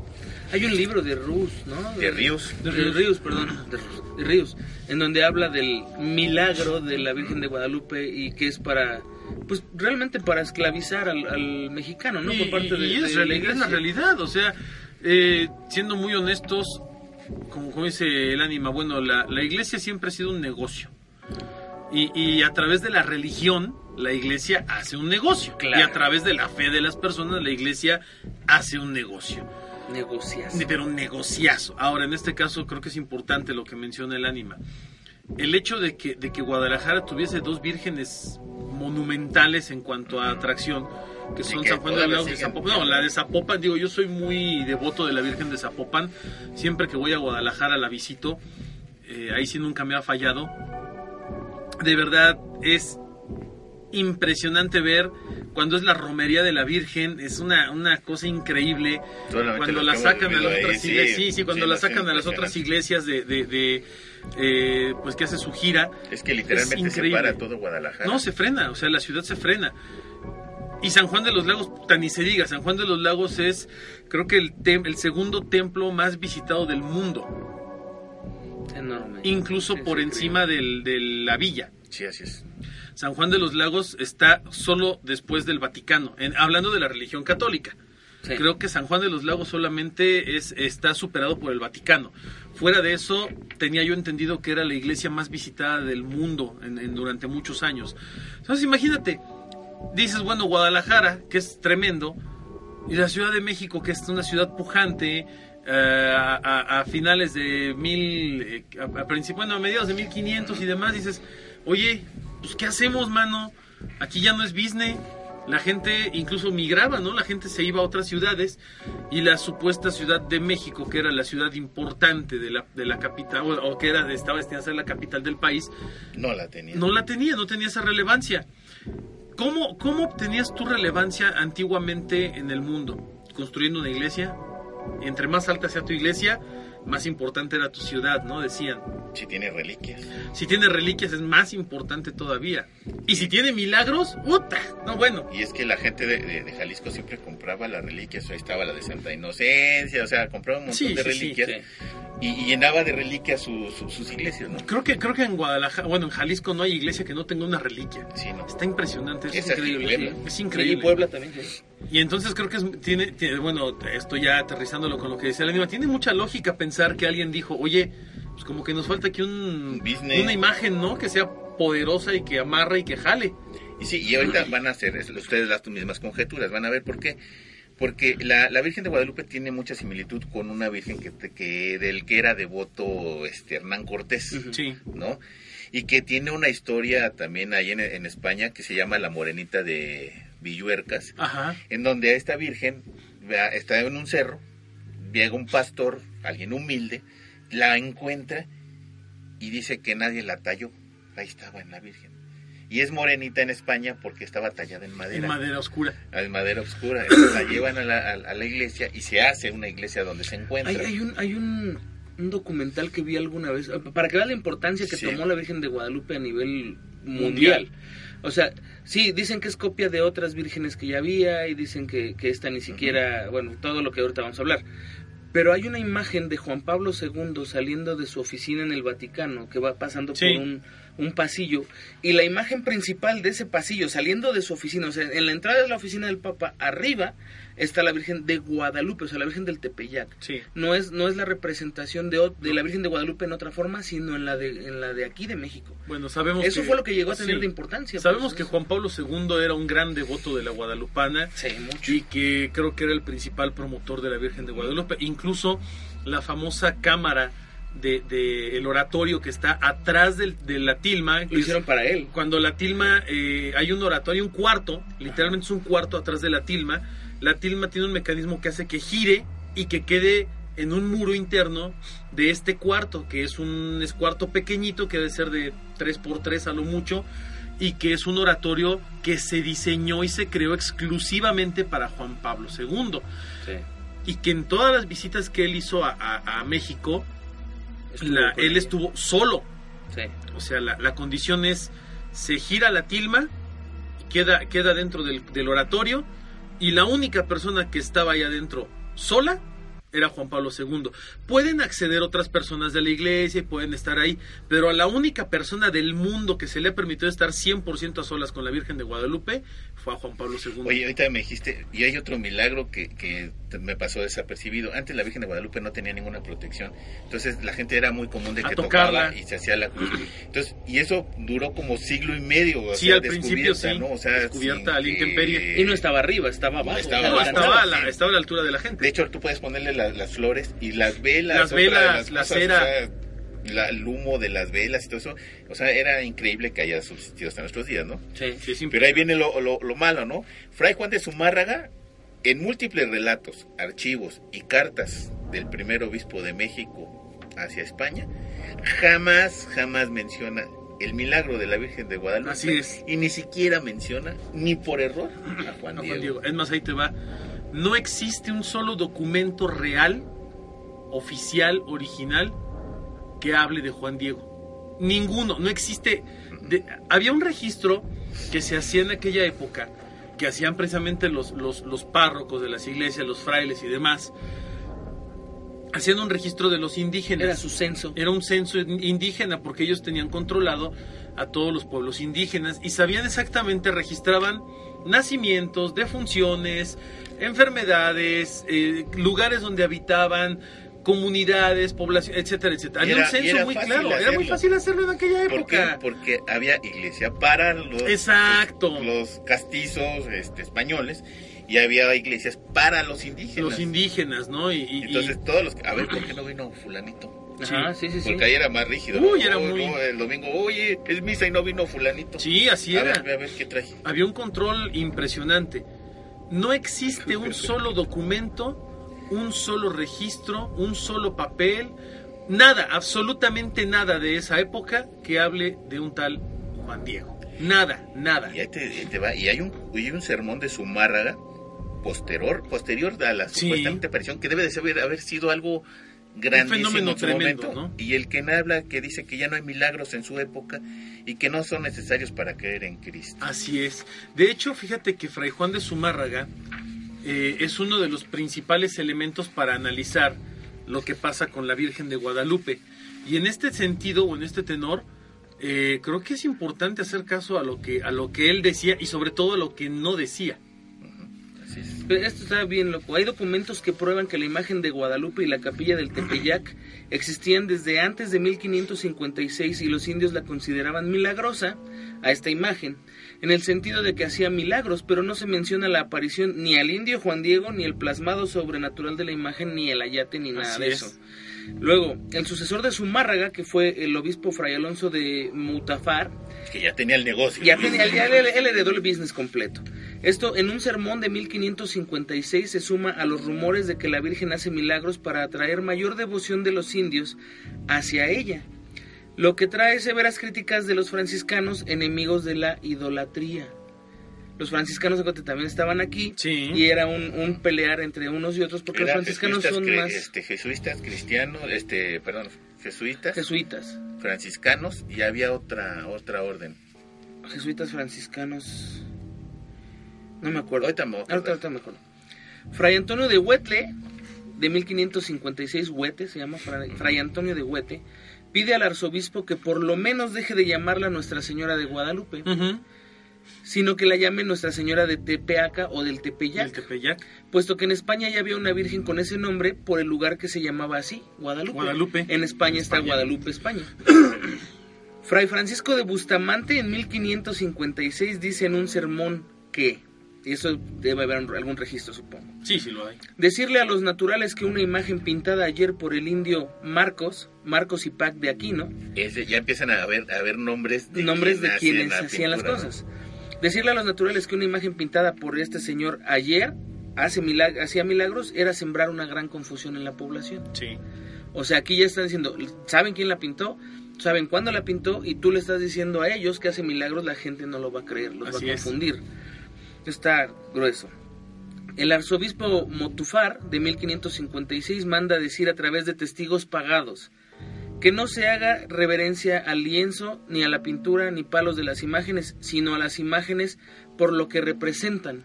Hay un libro de Rus, ¿no? De Ríos. De, de Ríos, perdón. De, Rus- de Ríos. En donde habla del milagro de la Virgen de Guadalupe y que es para. Pues realmente para esclavizar al, al mexicano, ¿no? Y, Por parte de, y es, de reali- es la realidad, o sea, eh, siendo muy honestos, como, como dice el ánima, bueno, la, la iglesia siempre ha sido un negocio. Y, y a través de la religión, la iglesia hace un negocio. Claro. Y a través de la fe de las personas, la iglesia hace un negocio. Negocias. Pero un negociazo. Ahora, en este caso, creo que es importante lo que menciona el ánima. El hecho de que, de que Guadalajara tuviese dos vírgenes monumentales en cuanto a atracción, que son que San Juan de Lagos y. Zapopan. No, la de Zapopan, digo, yo soy muy devoto de la Virgen de Zapopan. Siempre que voy a Guadalajara la visito. Eh, ahí sí nunca me ha fallado. De verdad, es impresionante ver cuando es la romería de la Virgen, es una, una cosa increíble. Cuando la sacan a las ahí, otras sí, iglesias, sí, sí, cuando sí, la sacan a las otras iglesias de, de, de, eh, pues que hace su gira, Es que literalmente se para todo Guadalajara. no, se frena, o sea, la ciudad se frena. Y San Juan de los Lagos, puta, ni se diga, San Juan de los Lagos es, creo que el, tem- el segundo templo más visitado del mundo, Enorme. incluso Sí, por encima del, de la villa. Sí, así es. San Juan de los Lagos está solo después del Vaticano, en- hablando de la religión católica. Sí. Creo que San Juan de los Lagos solamente es, está superado por el Vaticano. Fuera de eso, tenía yo entendido que era la iglesia más visitada del mundo en- en- durante muchos años. Entonces imagínate, dices, bueno, Guadalajara, que es tremendo, y la Ciudad de México, que es una ciudad pujante, a, a- a finales de mil, eh, a, a bueno, a mediados de 1500 y demás, dices, oye, pues ¿qué hacemos, mano? Aquí ya no es business. La gente incluso migraba, ¿no? La gente se iba a otras ciudades y la supuesta Ciudad de México, que era la ciudad importante de la, de la capital, o, o que era, estaba destinada a ser la capital del país, No la tenía. no la tenía, no tenía esa relevancia. ¿Cómo, ¿Cómo obtenías tu relevancia antiguamente en el mundo? ¿Construyendo una iglesia? Entre más alta sea tu iglesia, más importante era tu ciudad, ¿no? Decían. Si tiene reliquias. Si tiene reliquias es más importante todavía. Y si tiene milagros, ¡puta! No, bueno. Y es que la gente de, de- de Jalisco siempre compraba las reliquias. Ahí estaba la de Santa Inocencia, o sea, compraba un montón Sí, de sí, reliquias. sí. Y, y llenaba de reliquias su- su- sus iglesias, ¿no? Creo que, creo que en Guadalajara, bueno, en Jalisco no hay iglesia que no tenga una reliquia. Sí, ¿no? Está impresionante, es es increíble. Es Sí, increíble. Puebla también, sí. Y entonces creo que es- tiene, tiene- bueno, estoy ya aterrizándolo con lo que decía el anima, tiene mucha lógica pensar que alguien dijo, oye, pues como que nos falta aquí un, Business. una imagen, ¿no? Que sea poderosa y que amarre y que jale. Y sí, y ahorita van a hacer es- ustedes las mismas conjeturas, van a ver por qué. Porque la, la Virgen de Guadalupe tiene mucha similitud con una Virgen que, que del que era devoto este Hernán Cortés. Sí. ¿no? Y que tiene una historia también ahí en, en España que se llama La Morenita de Villuercas, Ajá. en donde a esta Virgen está en un cerro, llega un pastor, alguien humilde, la encuentra y dice que nadie la talló. Ahí estaba en la Virgen. Y es morenita en España porque estaba tallada en madera. En madera oscura. En madera oscura. La llevan a la, a- a la iglesia y se hace una iglesia donde se encuentra. Hay, hay un, hay un, un documental que vi alguna vez, para que vean la importancia que Sí. tomó la Virgen de Guadalupe a nivel Mundial. mundial. O sea, sí, dicen que es copia de otras vírgenes que ya había y dicen que, que esta ni siquiera, bueno, todo lo que ahorita vamos a hablar. Pero hay una imagen de Juan Pablo II saliendo de su oficina en el Vaticano, que va pasando Sí. por un, un pasillo, y la imagen principal de ese pasillo, saliendo de su oficina, o sea, en la entrada de la oficina del Papa, arriba está la Virgen de Guadalupe, o sea, la Virgen del Tepeyac Sí. no es no es la representación de, de la Virgen de Guadalupe en otra forma, sino en la de en la de aquí de México. Bueno, sabemos Eso que- fue lo que llegó a tener sí. de importancia. Sabemos pues, que eso. Juan Pablo II era un gran devoto de la guadalupana Sí, mucho. y que creo que era el principal promotor de la Virgen de Guadalupe. Incluso la famosa cámara de, de el oratorio que está atrás del- de la tilma. Lo hicieron para él. cuando la tilma, eh, hay un oratorio, un cuarto, literalmente es un cuarto atrás de la tilma, la tilma tiene un mecanismo que hace que gire y que quede en un muro interno de este cuarto, que es un es cuarto pequeñito que debe ser de 3x3 a lo mucho y que es un oratorio que se diseñó y se creó exclusivamente para Juan Pablo II. Sí. Y que en todas las visitas que él hizo a, a- a México, Estuvo la- por él estuvo solo. Sí. O sea, la, la condición es, se gira la tilma, queda, queda dentro del, del oratorio y la única persona que estaba ahí adentro sola era Juan Pablo II. Pueden acceder otras personas de la iglesia y pueden estar ahí, pero a la única persona del mundo que se le ha permitido estar 100% a solas con la Virgen de Guadalupe fue a Juan Pablo II. Oye, ahorita me dijiste, y hay otro milagro que, que me pasó desapercibido. Antes la Virgen de Guadalupe no tenía ninguna protección. Entonces la gente era muy común de A que tocaba y se hacía la cruz. Entonces, y eso duró como siglo y medio. O Sí, sea, al principio descubierta, sí, ¿no? O sea, descubierta sin a la intemperie. Y no estaba arriba, estaba abajo. estaba No, estaba, a la, estaba a la altura de la gente. De hecho, tú puedes ponerle la- las flores y las velas. Las velas, la cera. o sea, la- el humo de las velas y todo eso. O sea, era increíble que haya subsistido hasta nuestros días, ¿no? Sí. Sí, es Pero ahí viene lo, lo- lo malo, ¿no? Fray Juan de Zumárraga, en múltiples relatos, archivos y cartas del primer obispo de México hacia España, jamás, jamás menciona el milagro de la Virgen de Guadalupe. Así es. Y ni siquiera menciona, ni por error, a Juan No, Diego. Juan Diego. Es más, ahí te va. No existe un solo documento real, oficial, original, que hable de Juan Diego. Ninguno, no existe. de- había un registro que se hacía en aquella época, que hacían precisamente los, los, los párrocos de las iglesias, los frailes y demás. Hacían un registro de los indígenas. Era su censo. Era un censo indígena porque ellos tenían controlado a todos los pueblos indígenas y sabían exactamente, registraban nacimientos, defunciones, enfermedades, eh, lugares donde habitaban, comunidades, población, etcétera, etcétera. Había un era- y censo muy claro, era muy fácil hacerlo en aquella ¿Por qué? época. Porque había iglesia para los, Exacto. los castizos este, españoles y había iglesias para los indígenas. Los indígenas, ¿no? Y- Entonces todos los... A ver, ¿por qué no vino fulanito? Ajá, sí, sí, sí. Porque ahí era más rígido. Uy, ¿no? era Oh, muy- no, el domingo, oye, es misa y no vino fulanito. sí, así a era. ver, a ver qué traje. había un control impresionante. No existe un solo documento, un solo registro, un solo papel, nada, absolutamente nada de esa época que hable de un tal Juan Diego. Nada, nada. Y ahí te, te va. Y hay un, hay un sermón de Zumárraga posterior, posterior a la Sí. supuestamente aparición, que debe de ser- haber sido algo grandísimo fenómeno en su tremendo, momento. ¿no? Y el que habla, que dice que ya no hay milagros en su época y que no son necesarios para creer en Cristo. Así es. De hecho, fíjate que Fray Juan de Zumárraga eh, es uno de los principales elementos para analizar lo que pasa con la Virgen de Guadalupe. Y en este sentido, o en este tenor, eh, creo que es importante hacer caso a lo que a lo que él decía y sobre todo a lo que no decía. Pero esto está bien loco. Hay documentos que prueban que la imagen de Guadalupe y la capilla del Tepeyac existían desde antes de 1556 y los indios la consideraban milagrosa a esta imagen, en el sentido de que hacía milagros, pero no se menciona la aparición ni al indio Juan Diego, ni el plasmado sobrenatural de la imagen, ni el ayate, ni nada Así de es. eso. Luego, el sucesor de Zumárraga, que fue el obispo Fray Alonso de Mutafar, Que ya tenía el negocio. ya tenía, ya él, él heredó el business completo. Esto en un sermón de 1556 se suma a los rumores de que la Virgen hace milagros para atraer mayor devoción de los indios hacia ella, lo que trae severas críticas de los franciscanos enemigos de la idolatría. Los franciscanos también estaban aquí Sí. y era un, un pelear entre unos y otros porque los franciscanos son más este, jesuitas, cristianos, este, perdón, jesuitas, jesuitas, franciscanos y había otra otra orden. jesuitas franciscanos, no me acuerdo. Ahorita me Ahorita, me acuerdo. Fray Antonio de Huetle, de 1556, Huete, se llama Fray, Fray Antonio de Huete, pide al arzobispo que por lo menos deje de llamarla Nuestra Señora de Guadalupe, sino que la llame Nuestra Señora de Tepeaca o del El Tepeyac, Tepeyac. puesto que en España ya había una virgen con ese nombre por el lugar que se llamaba así, Guadalupe. Guadalupe. En España está España. Guadalupe, España. Fray Francisco de Bustamante en 1556 dice en un sermón que, eso debe haber un- algún registro supongo, Sí, sí lo hay. decirle a los naturales que una imagen pintada ayer por el indio Marcos, Marcos y Pac de Aquino, Ese, ya empiezan a haber, a haber nombres de, nombres de quien quienes la hacían las cosas. Decirle a los naturales que una imagen pintada por este señor ayer hace milag hacía milagros era sembrar una gran confusión en la población. Sí. O sea, aquí ya están diciendo, ¿saben quién la pintó? ¿Saben cuándo la pintó? Y tú le estás diciendo a ellos que hace milagros, la gente no lo va a creer, los Así va a es. Está grueso. El arzobispo Motufar de 1556 manda decir a través de testigos pagados que no se haga reverencia al lienzo, ni a la pintura, ni palos de las imágenes, sino a las imágenes por lo que representan.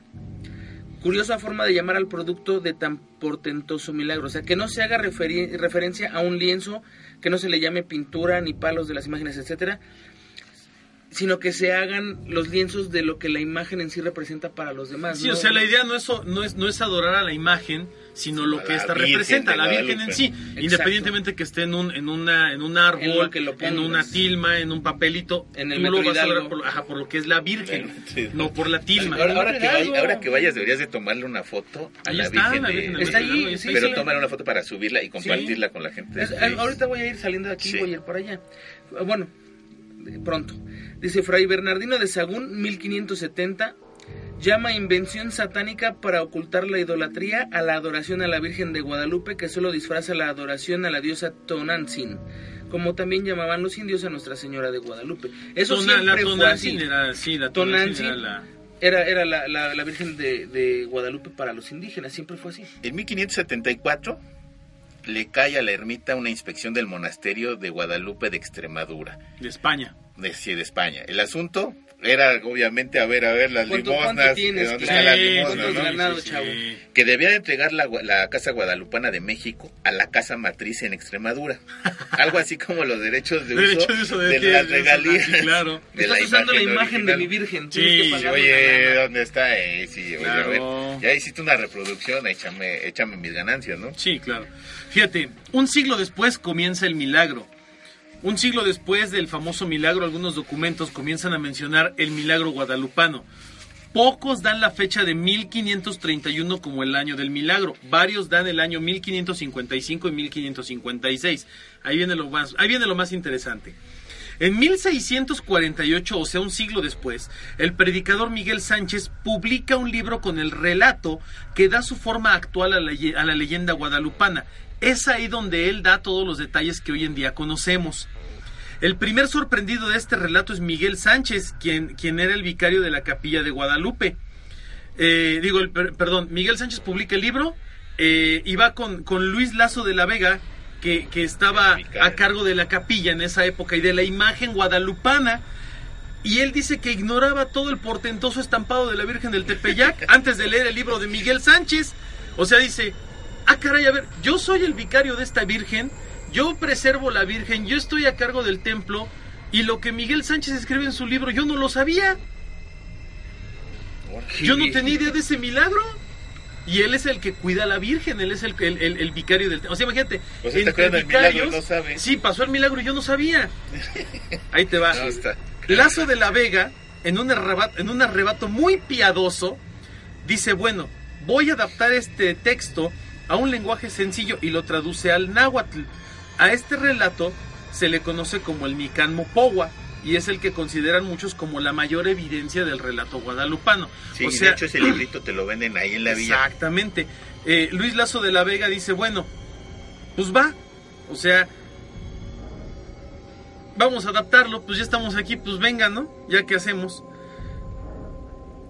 Curiosa forma de llamar al producto de tan portentoso milagro. O sea, que no se haga referencia a un lienzo, que no se le llame pintura, ni palos de las imágenes, etcétera, sino que se hagan los lienzos de lo que la imagen en sí representa para los demás. Sí, ¿no? o sea, la idea no es, no es, no es adorar a la imagen, sino lo A que esta Virgen representa, de la Virgen en sí, Exacto. independientemente que esté en un, en una, en un En árbol, lo que lo en una tilma, en un papelito, En el tú lo vas a adorar por, ajá, por lo que es la Virgen, Sí. no por la tilma. Ahora, ahora que vay- ahora que vayas deberías de tomarle una foto a Ahí la está, Virgen la de- Virgen del Está ahí, sí, pero sí. tómale una foto para subirla y compartirla con la gente. Es- de ahorita voy a ir saliendo de aquí, Sí. voy a ir para allá. Bueno, de pronto. Dice Fray Bernardino de Sagún, 1570, llama invención satánica para ocultar la idolatría a la adoración a la Virgen de Guadalupe, que solo disfraza la adoración a la diosa Tonantzin, como también llamaban los indios a Nuestra Señora de Guadalupe. Eso Tona- la siempre fue así. Tonantzin era, sí, la Tonantzin Tonantzin era la... Era, era la, la- la Virgen de, de Guadalupe para los indígenas, siempre fue así. En 1574 le cae a la ermita una inspección del monasterio de Guadalupe de Extremadura, de España. De, España. El asunto era obviamente a ver, a ver las ¿Cuánto- limosnas, tienes, dónde que debía de entregar la, Casa Guadalupana de México a la Casa Matriz en Extremadura. Algo así como los derechos de uso, Derechos de uso de las de- regalías. sí, claro. de Estás usando la imagen de mi Virgen. Sí, que Oye. ¿dónde está? Eh, sí, oye, a ver, ya hiciste una reproducción, échame, échame mis ganancias, ¿no? Sí, claro. Fíjate, un siglo después comienza el milagro. Un siglo después del famoso milagro, algunos documentos comienzan a mencionar el milagro guadalupano. Pocos dan la fecha de 1531 como el año del milagro. Varios dan el año 1555 y 1556. Ahí viene lo más, ahí viene lo más interesante. En 1648, o sea, un siglo después, el predicador Miguel Sánchez publica un libro con el relato que da su forma actual a la, a la leyenda guadalupana. Es ahí donde él da todos los detalles que hoy en día conocemos. El primer sorprendido de este relato es Miguel Sánchez, quien, quien era el vicario de la capilla de Guadalupe. Eh, digo, el, perdón, Miguel Sánchez publica el libro eh, y va con, con Luis Lazo de la Vega, que, que estaba a cargo de la capilla en esa época y de la imagen guadalupana. Y él dice que ignoraba todo el portentoso estampado de la Virgen del Tepeyac antes de leer el libro de Miguel Sánchez. O sea, dice, ah, caray, a ver, yo soy el vicario de esta Virgen, yo preservo la Virgen, yo estoy a cargo del templo, y lo que Miguel Sánchez escribe en su libro, yo no lo sabía. Yo no tenía idea de ese milagro. Y él es el que cuida a la Virgen, él es el, el, el- el vicario del... O sea, imagínate, está entre cuidando el milagro vicarios- no sabe. Sí, pasó el milagro y yo no sabía. Ahí te va. No, Lazo de la Vega, en un, arrebato, en un arrebato muy piadoso, dice, bueno, voy a adaptar este texto a un lenguaje sencillo y lo traduce al náhuatl. A este relato se le conoce como el Nican Mopowa y es el que consideran muchos como la mayor evidencia del relato guadalupano. Sí, o de hecho ese librito te lo venden ahí en la villa. Exactamente. Eh, Luis Lazo de la Vega dice, bueno, pues va. O sea, vamos a adaptarlo, pues ya estamos aquí, pues venga, ¿no? Ya que hacemos.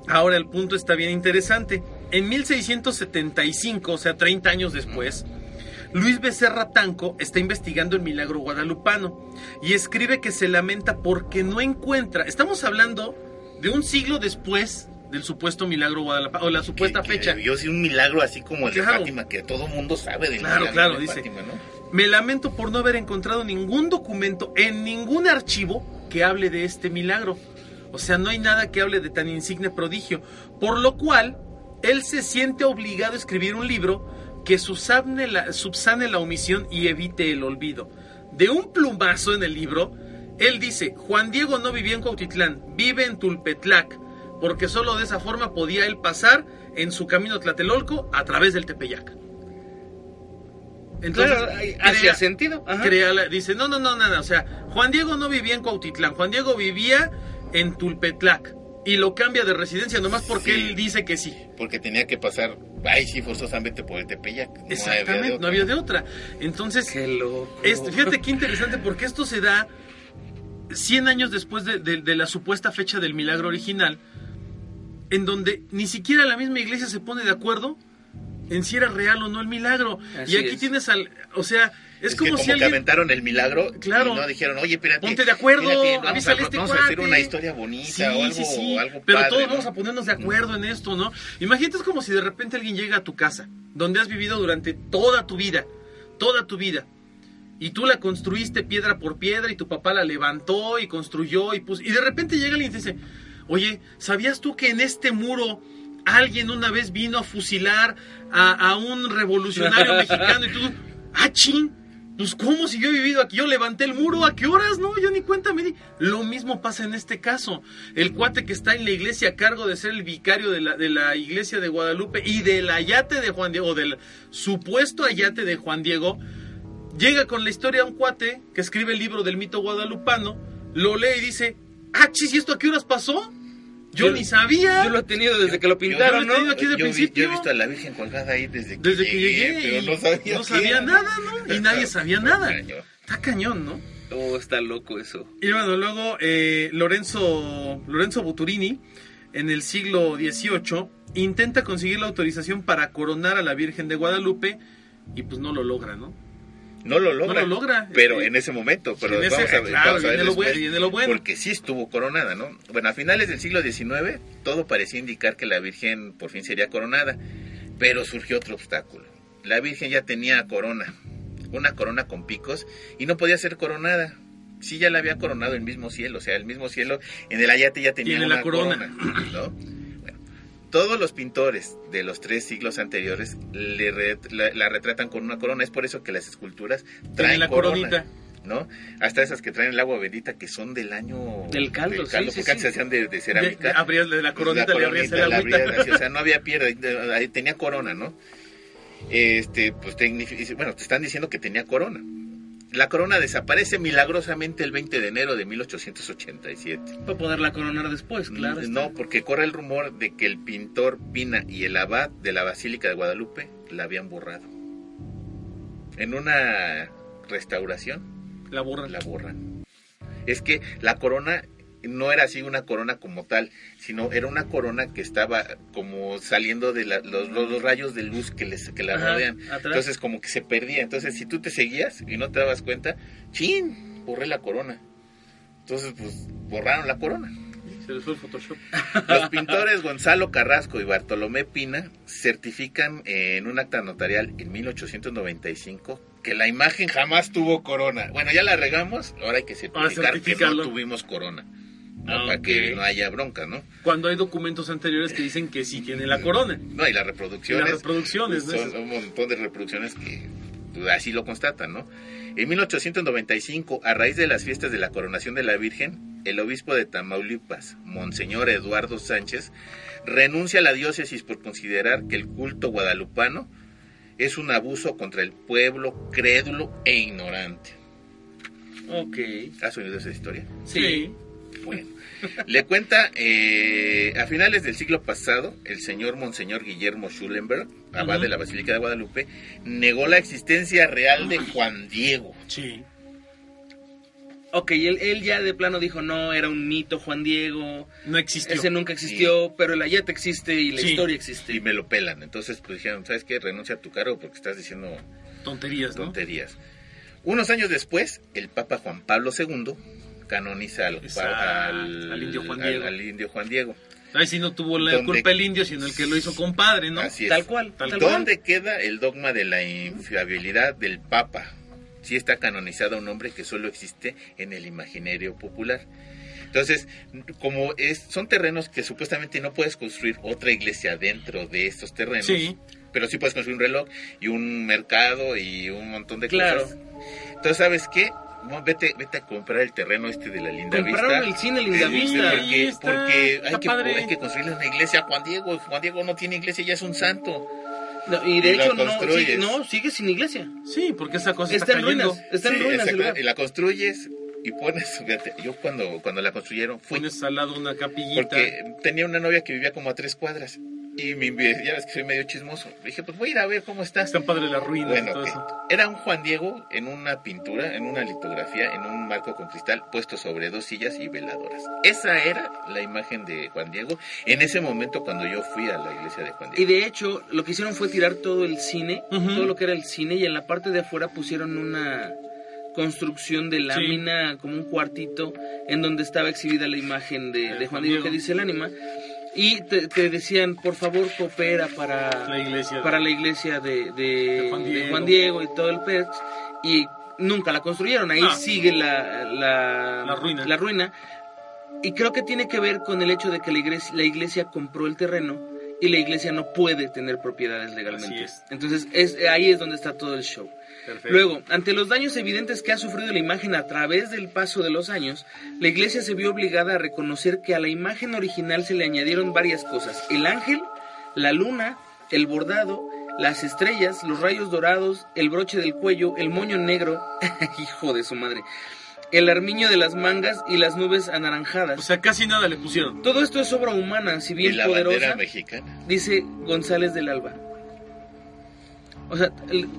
Ahora el punto está bien interesante. En 1675, o sea, 30 años después, Luis Becerra Tanco está investigando el milagro guadalupano y escribe que se lamenta porque no encuentra. Estamos hablando de un siglo después del supuesto milagro guadalupano, o la supuesta Que- que fecha. debió ser un milagro así como el de Claro. Fátima, que todo mundo sabe del Claro, milagro claro, de dice. Fátima, ¿no? Me lamento por no haber encontrado ningún documento en ningún archivo que hable de este milagro. O sea, no hay nada que hable de tan insigne prodigio. Por lo cual, él se siente obligado a escribir un libro que subsane la, subsane la omisión y evite el olvido. De un plumazo en el libro, él dice, Juan Diego no vivía en Cuautitlán, vive en Tulpetlac, porque solo de esa forma podía él pasar en su camino a Tlatelolco a través del Tepeyac. Entonces, Claro, sentido. Ajá. crea la- dice, no, no, no, nada. O sea, Juan Diego no vivía en Cuautitlán, Juan Diego vivía en Tulpetlac. Y lo cambia de residencia nomás porque Sí. él dice que sí. Porque tenía que pasar, ay, sí, forzosamente por el Tepeyac. No Exactamente, no había de otra. Entonces, Qué loco. este, fíjate qué interesante porque esto se da 100 años después de, de- de la supuesta fecha del milagro original, en donde ni siquiera la misma iglesia se pone de acuerdo en si era real o no el milagro. Así y aquí es. tienes al, o sea, es, Es, como, que como si que alguien aventaron el milagro Claro. y no dijeron, oye, espérate. Ponte de acuerdo, vamos, a, este vamos a hacer cuate". una historia bonita Sí, o algo, sí, sí. algo Pero padre, todos ¿no? vamos a ponernos de acuerdo en esto, ¿no? Imagínate es como si de repente alguien llega a tu casa, donde has vivido durante toda tu vida, toda tu vida. Y tú la construiste piedra por piedra y tu papá la levantó y construyó y puso. Y de repente llega alguien y te dice, oye, ¿sabías tú que en este muro alguien una vez vino a fusilar a, a un revolucionario mexicano? Y tú, ah, chin, pues ¿cómo si yo he vivido aquí? Yo levanté el muro, ¿a qué horas? No, yo ni cuenta me di. Lo mismo pasa en este caso. El cuate que está en la iglesia a cargo de ser el vicario de la, de la iglesia de Guadalupe y del ayate de Juan Diego, o del supuesto ayate de Juan Diego, llega con la historia a un cuate que escribe el libro del mito guadalupano, lo lee y dice, ah, chis, ¿y esto a qué horas pasó? Yo, Yo- ni sabía. Yo lo he tenido desde que lo Yo pintaron, lo he ¿no? aquí de yo, vi- principio. yo he visto a la Virgen colgada ahí desde que Desde que llegué, pero no sabía, no sabía nada, ¿no? Y nadie sabía nada. cañón. Está cañón, ¿no? Oh, está loco eso. Y bueno, luego eh, Lorenzo, Lorenzo Buturini, en el siglo XVIII, intenta conseguir la autorización para coronar a la Virgen de Guadalupe y pues no lo logra, ¿no? No lo logra. No lo logra. Pero Sí. en ese momento. Pero En ese- vamos a ver, claro, vamos a ver viene lo bueno, lo. Porque sí estuvo coronada, ¿no? Bueno, a finales del siglo XIX todo parecía indicar que la Virgen por fin sería coronada. Pero surgió otro obstáculo. La Virgen ya tenía corona. Una corona con picos y no podía ser coronada. Sí, ya la había coronado el mismo cielo. O sea, el mismo cielo en el ayate ya tenía Tiene una la corona. ¿no? Todos los pintores de los tres siglos anteriores le re- la, la retratan con una corona. Es por eso que las esculturas Tiene traen la corona, coronita. ¿no? Hasta esas que traen el agua bendita que son del año Del caldo, sí, sí, porque sí. antes se hacían de, cerámica. de- abrías de la coronita, La le abrías el agüita. o sea, no había piedra, tenía corona, ¿no? Este, pues bueno, te están diciendo que tenía corona. La corona desaparece milagrosamente el 20 de enero de 1887. Para poderla coronar después, claro. está. No, porque corre el rumor de que el pintor Pina y el abad de la Basílica de Guadalupe la habían borrado. En una restauración La borra. la borran. Es que la corona no era así una corona como tal, sino era una corona que estaba como saliendo de la- los, los- rayos de luz que, les, que la Ajá, rodean. atrás. Entonces como que se perdía. Entonces si tú te seguías y no te dabas cuenta, ¡chin! Borré la corona. Entonces pues borraron la corona. Se les fue el Photoshop. Los pintores Gonzalo Carrasco y Bartolomé Pina certifican en un acta notarial en 1895 que la imagen jamás tuvo corona. Bueno, ya la regamos, ahora hay que certificar que no tuvimos corona. ¿No? Ah, Para que no haya bronca, ¿no? Cuando hay documentos anteriores que dicen que sí tiene la corona. No, y las reproducciones. Y las reproducciones, ¿no? Son un montón de reproducciones que así lo constatan, ¿no? En 1895, a raíz de las fiestas de la coronación de la Virgen, el obispo de Tamaulipas, Monseñor Eduardo Sánchez, renuncia a la diócesis por considerar que el culto guadalupano es un abuso contra el pueblo crédulo e ignorante. Ok. ¿Has oído esa historia? Sí. Bueno, le cuenta, eh, a finales del siglo pasado, el señor Monseñor Guillermo Schulenberg, abad de la Basílica de Guadalupe, negó la existencia real de Juan Diego. Sí. Ok, él, él ya de plano dijo, no, era un mito Juan Diego, No existió. ese nunca existió, pero el ayate existe y la Sí. historia Y existe. me lo pelan. Entonces, pues dijeron, ¿sabes qué? Renuncia a tu cargo porque estás diciendo Tonterías, ¿no? tonterías. Unos años después, el Papa Juan Pablo II canoniza al, Exacto, al- al indio Juan Diego. al indio Juan Diego. Ahí sí no tuvo la culpa el indio, sino el que lo hizo compadre, ¿no? Así es. Tal cual, Tal cual. ¿Dónde queda el dogma de la infiabilidad del Papa? Si está canonizado un hombre que solo existe en el imaginario popular. Entonces, como es, son terrenos que supuestamente no puedes construir otra iglesia dentro de estos terrenos, Sí. pero sí puedes construir un reloj y un mercado y un montón de Claro. cosas. Entonces, ¿sabes qué? No, vete, vete a comprar el terreno este de la Linda Compraron Vista. el cine Linda Vista. Porque, está, porque está hay, que, hay que construirle una iglesia a Juan Diego. Juan Diego no tiene iglesia, ya es un santo. No, y de Y hecho no, sí, no, sigue sin iglesia. Sí, porque esa cosa Está está, en ruinas, está en Sí, ruinas y la construyes y pones, fíjate, yo cuando, cuando la construyeron fui, Pones al lado una capillita. porque tenía una novia que vivía como a tres cuadras y me ya ves que soy medio chismoso. Le dije, pues voy a ir a ver cómo está. Están padres las ruinas y todo eso. era un Juan Diego en una pintura, en una litografía, en un marco con cristal puesto sobre dos sillas y veladoras. Esa era la imagen de Juan Diego en ese momento cuando yo fui a la iglesia de Juan Y Diego. de hecho, lo que hicieron fue tirar todo el cine, todo lo que era el cine, y en la parte de afuera pusieron una construcción de lámina, como un cuartito, en donde estaba exhibida la imagen de, de Juan Diego que dice el ánima. Y te, te decían, por favor, coopera para La iglesia. para la iglesia de, de- De Juan de Diego. Juan Diego y todo el PEX y nunca la construyeron, ahí Ah. sigue la, la, La ruina. la ruina. Y creo que tiene que ver con el hecho de que la iglesia, la iglesia compró el terreno y la iglesia no puede tener propiedades legalmente. Es. Entonces es, ahí es donde está todo el show. Perfecto. Luego, ante los daños evidentes que ha sufrido la imagen a través del paso de los años, la iglesia se vio obligada a reconocer que a la imagen original se le añadieron varias cosas. El ángel, la luna, el bordado, las estrellas, los rayos dorados, el broche del cuello, el moño negro, hijo de su madre, el armiño de las mangas y las nubes anaranjadas. O sea, casi nada le pusieron. Todo esto es obra humana, si Y bien la bandera poderosa, mexicana. dice González del Alba. O sea, el-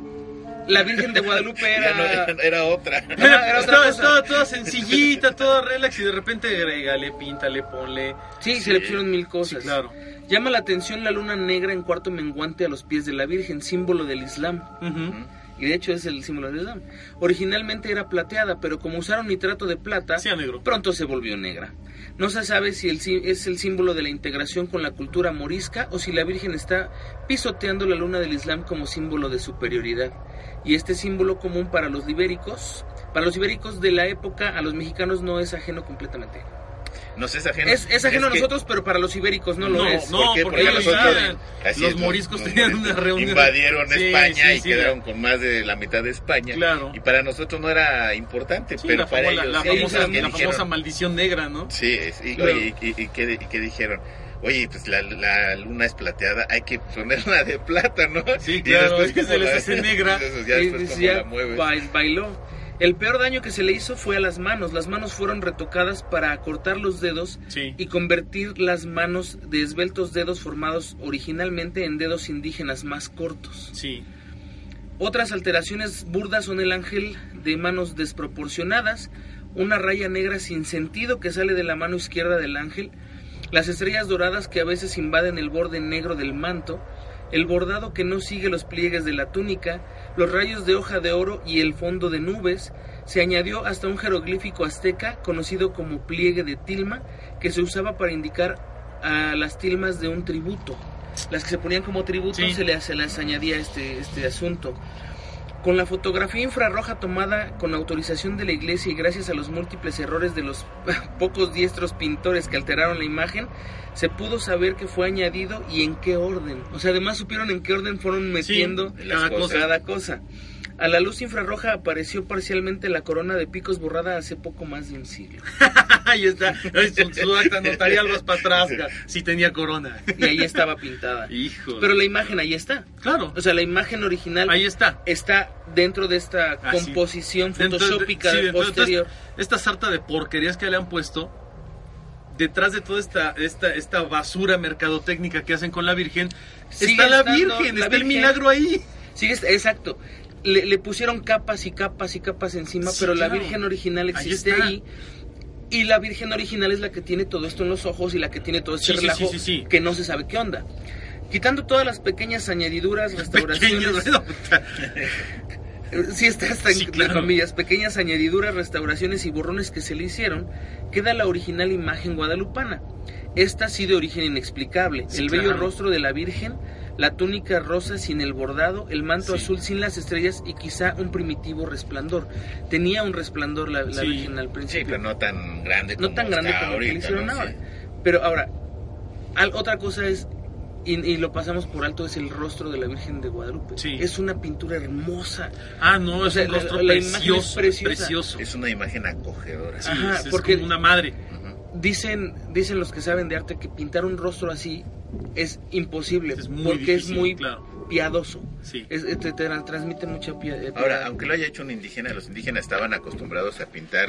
la Virgen de Guadalupe no, era... era, era otra. Era otra estaba, toda sencillita, todo relax y de repente agrégale, píntale, ponle. Sí, Sí. se le pusieron mil cosas. Sí, claro. Llama la atención la luna negra en cuarto menguante a los pies de la Virgen, símbolo del Islam. Y de hecho es el símbolo del Islam. Originalmente era plateada, pero como usaron nitrato de plata, Sí, pronto se volvió negra. No se sabe si el, es el símbolo de la integración con la cultura morisca o si la Virgen está pisoteando la luna del Islam como símbolo de superioridad. Y este símbolo común para los ibéricos, para los ibéricos de la época, a los mexicanos no es ajeno completamente. No sé, es ajeno. Es, es ajeno a que nosotros, pero para los ibéricos no lo No, es. no, porque Porque ellos nosotros- saben. así Los es, moriscos los tenían una moriscos reunión. Invadieron Sí, España sí, y sí, quedaron con más de la mitad de España. Claro. Y para nosotros no era importante, Sí, pero la, para ellos la famosa, ¿qué la dijeron? famosa maldición negra, ¿no? Sí, es- y, Claro. oye, y, y- y qué, y qué dijeron? Oye, pues la, la luna es plateada, hay que ponerla de plata, ¿no? Sí, Y claro, después es que se les hace negra. Ya Y después como decía, la mueves. bail- bailó. El peor daño que se le hizo fue a las manos. Las manos fueron retocadas para acortar los dedos Sí. y convertir las manos de esbeltos dedos formados originalmente en dedos indígenas más cortos. Sí. Otras alteraciones burdas son el ángel de manos desproporcionadas, una raya negra sin sentido que sale de la mano izquierda del ángel, las estrellas doradas que a veces invaden el borde negro del manto, el bordado que no sigue los pliegues de la túnica, los rayos de hoja de oro y el fondo de nubes, se añadió hasta un jeroglífico azteca conocido como pliegue de tilma, que se usaba para indicar a las tilmas de un tributo. Las que se ponían como tributo Sí. se, les, se les añadía este, este asunto. Con la fotografía infrarroja tomada con autorización de la iglesia y gracias a los múltiples errores de los pocos diestros pintores que alteraron la imagen, se pudo saber que fue añadido y en qué orden. O sea, además supieron en qué orden fueron metiendo cada cosa. cada cosa. A la luz infrarroja apareció parcialmente la corona de picos borrada hace poco más de un siglo. Ahí está. Su, su acta notarial vas para atrás. ca- Sí tenía corona. Y ahí estaba pintada. Hijo. Pero la imagen ahí está. Claro. O sea, la imagen original Ahí está. está dentro de esta Ah, sí. composición de- sí, posterior. Esta sarta de porquerías que le han puesto, detrás de toda esta, esta, esta basura mercadotécnica que hacen con la Virgen, Sigue está la Virgen, la está el milagro ahí. Sí, exacto. Le, le pusieron capas y capas y capas encima, Sí, pero la. Virgen original existe ahí. Y la Virgen original es la que tiene todo esto en los ojos y la que tiene todo este Sí, relajo sí, sí, sí. que no se sabe qué onda. Quitando todas las pequeñas añadiduras, restauraciones. Sí, está hasta en claro. comillas, pequeñas añadiduras, restauraciones y borrones que se le hicieron, queda la original imagen guadalupana. Esta sí de origen inexplicable. El bello rostro de la Virgen, la túnica rosa sin el bordado, el manto Sí. azul sin las estrellas y quizá un primitivo resplandor. Tenía un resplandor la, la Sí. Virgen al Sí, principio. pero no tan grande como no tan grande como el que le ahorita, hicieron ¿no? ahora. Sí. Pero ahora, al- otra cosa es, y, y lo pasamos por alto, es el rostro de la Virgen de Guadalupe. Sí. Es una pintura hermosa. Ah, no, O es sea, un la- rostro la imagen es precioso, preciosa. precioso. Es una imagen acogedora. Sí, Ajá, es, es porque- como una madre. Dicen, dicen los que saben de arte que pintar un rostro así es imposible Es muy porque difícil, es muy claro. piadoso. Sí. Es- te, te transmite mucha eh, Ahora, piedad. aunque lo haya hecho un indígena, los indígenas estaban acostumbrados a pintar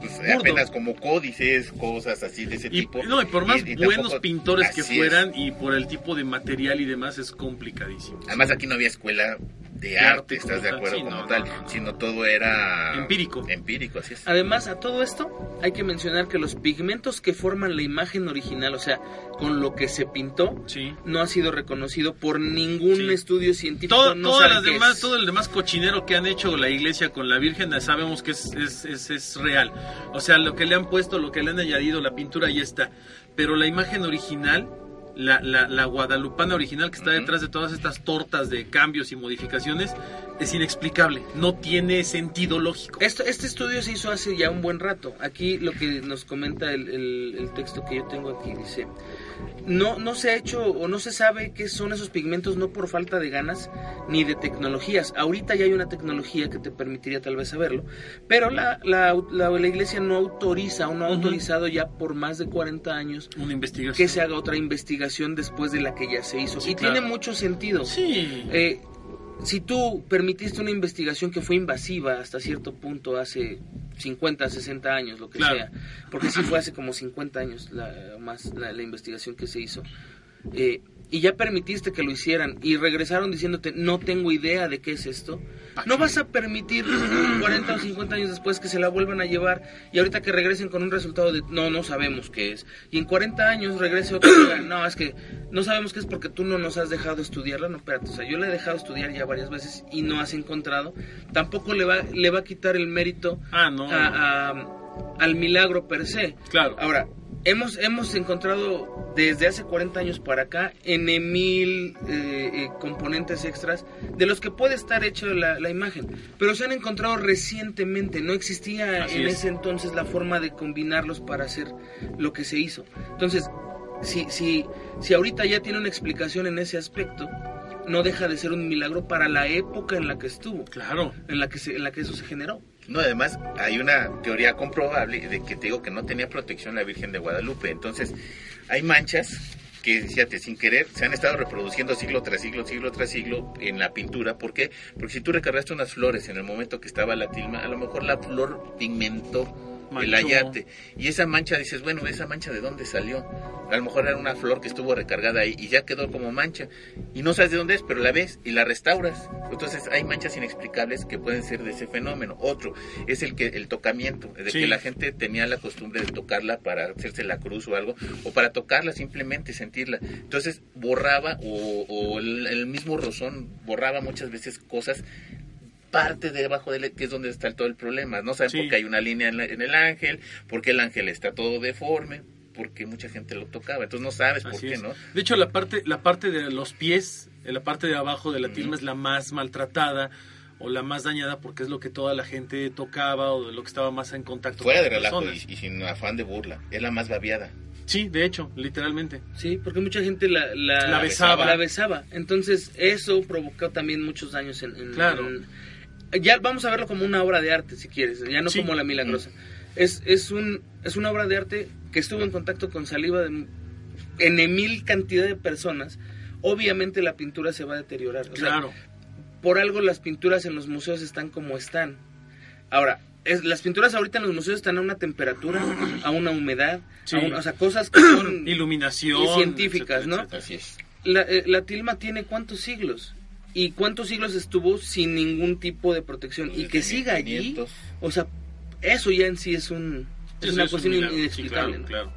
pues apenas como códices, cosas así de ese Y, tipo. no, y por más Y- y buenos tampoco- pintores que es. fueran y por el tipo de material y demás es complicadísimo. Además aquí no había escuela de arte arte, como ¿estás de acuerdo? sí, como no, tal, no, no. sino todo era... Empírico. Empírico, así es. Además, a todo esto hay que mencionar que los pigmentos que forman la imagen original, o sea, con lo que se pintó, Sí. no ha sido reconocido por ningún Sí. estudio científico. Todo, no todas las demás, todo el demás cochinero que han hecho la iglesia con la Virgen, sabemos que es, es, es, es real. O sea, lo que le han puesto, lo que le han añadido, la pintura ya está. Pero la imagen original, la, la, la guadalupana original que está detrás de todas estas tortas de cambios y modificaciones, es inexplicable. No tiene sentido lógico. Esto, este estudio se hizo hace ya un buen rato. Aquí lo que nos comenta el, el- el texto que yo tengo aquí dice, no, no se ha hecho o no se sabe qué son esos pigmentos no por falta de ganas ni de tecnologías. Ahorita ya hay una tecnología que te permitiría tal vez saberlo, pero la, la, la- la iglesia no autoriza o no ha autorizado ya por más de 40 años Una investigación. que se haga otra investigación después de la que ya se hizo. Sí, y claro. tiene mucho sentido. Sí. Eh, si tú permitiste una investigación que fue invasiva hasta cierto punto hace 50, 60 años, lo que Claro. sea, porque sí fue hace como 50 años la, más la, la investigación que se hizo, eh, y ya permitiste que lo hicieran y regresaron diciéndote no tengo idea de qué es esto, no vas a permitir 40 o 50 años después que se la vuelvan a llevar y ahorita que regresen con un resultado de no, no sabemos qué es, y en 40 años regrese otro y diga, no, es que no sabemos qué es porque tú no nos has dejado estudiarla, no, espérate, o sea, yo la he dejado estudiar ya varias veces y no has encontrado, tampoco le va, le va a quitar el mérito Ah, no. a- a- al milagro per se. Claro. Ahora, hemos, hemos encontrado desde hace 40 años para acá N mil eh, eh, componentes extras de los que puede estar hecha la, la imagen, pero se han encontrado recientemente, no existía Así en es. ese entonces la forma de combinarlos para hacer lo que se hizo. Entonces, si, si, si ahorita ya tiene una explicación en ese aspecto, no deja de ser un milagro para la época en la que estuvo, Claro. en la que, se, en la que eso se generó. No, además hay una teoría comprobable de que te digo que no tenía protección la Virgen de Guadalupe. Entonces, hay manchas que, fíjate, sin querer, se han estado reproduciendo siglo tras siglo, siglo tras siglo en la pintura. ¿Por qué? Porque si tú recargaste unas flores en el momento que estaba la tilma, a lo mejor la flor pigmentó el ayate. Y esa mancha, dices, bueno, ¿esa mancha de dónde salió? A lo mejor era una flor que estuvo recargada ahí y ya quedó como mancha. Y no sabes de dónde es, pero la ves y la restauras. Entonces hay manchas inexplicables que pueden ser de ese fenómeno. Otro es el que el tocamiento, de Sí. que la gente tenía la costumbre de tocarla para hacerse la cruz o algo, o para tocarla simplemente, sentirla. Entonces borraba o, o el, el mismo rozón borraba muchas veces cosas parte de debajo de él, que es donde está todo el problema. No saben Sí. por qué hay una línea en, la- en el ángel, por qué el ángel está todo deforme, porque mucha gente lo tocaba. Entonces no sabes por Así qué, es. ¿no? De hecho, la parte, la parte de los pies, eh, la parte de abajo de la tilma es la más maltratada o la más dañada porque es lo que toda la gente tocaba o de lo que estaba más en contacto Fuera con de relajo y, y sin afán de burla. Es la más babiada. Sí, de hecho, literalmente. Sí, porque mucha gente la, la, La besaba. la besaba. Entonces, eso provocó también muchos daños en... en- Claro. en- ya vamos a verlo como una obra de arte, si quieres, ya no Sí. como la milagrosa. Es, es, un, es una obra de arte que estuvo en contacto con saliva de en mil cantidad de personas. Obviamente la pintura se va a deteriorar. O sea, Claro. por algo las pinturas en los museos están como están. Ahora, es, las pinturas ahorita en los museos están a una temperatura, a una humedad, Sí. a un- o sea, cosas que son Iluminación. y científicas, etcétera, ¿no? etcétera. Así es. la, eh, la tilma tiene cuántos siglos y cuántos siglos estuvo sin ningún tipo de protección y Desde que siga allí 1500. o sea eso ya en sí es un es una es un cuestión. Sí, inexplicable claro, ¿no? claro.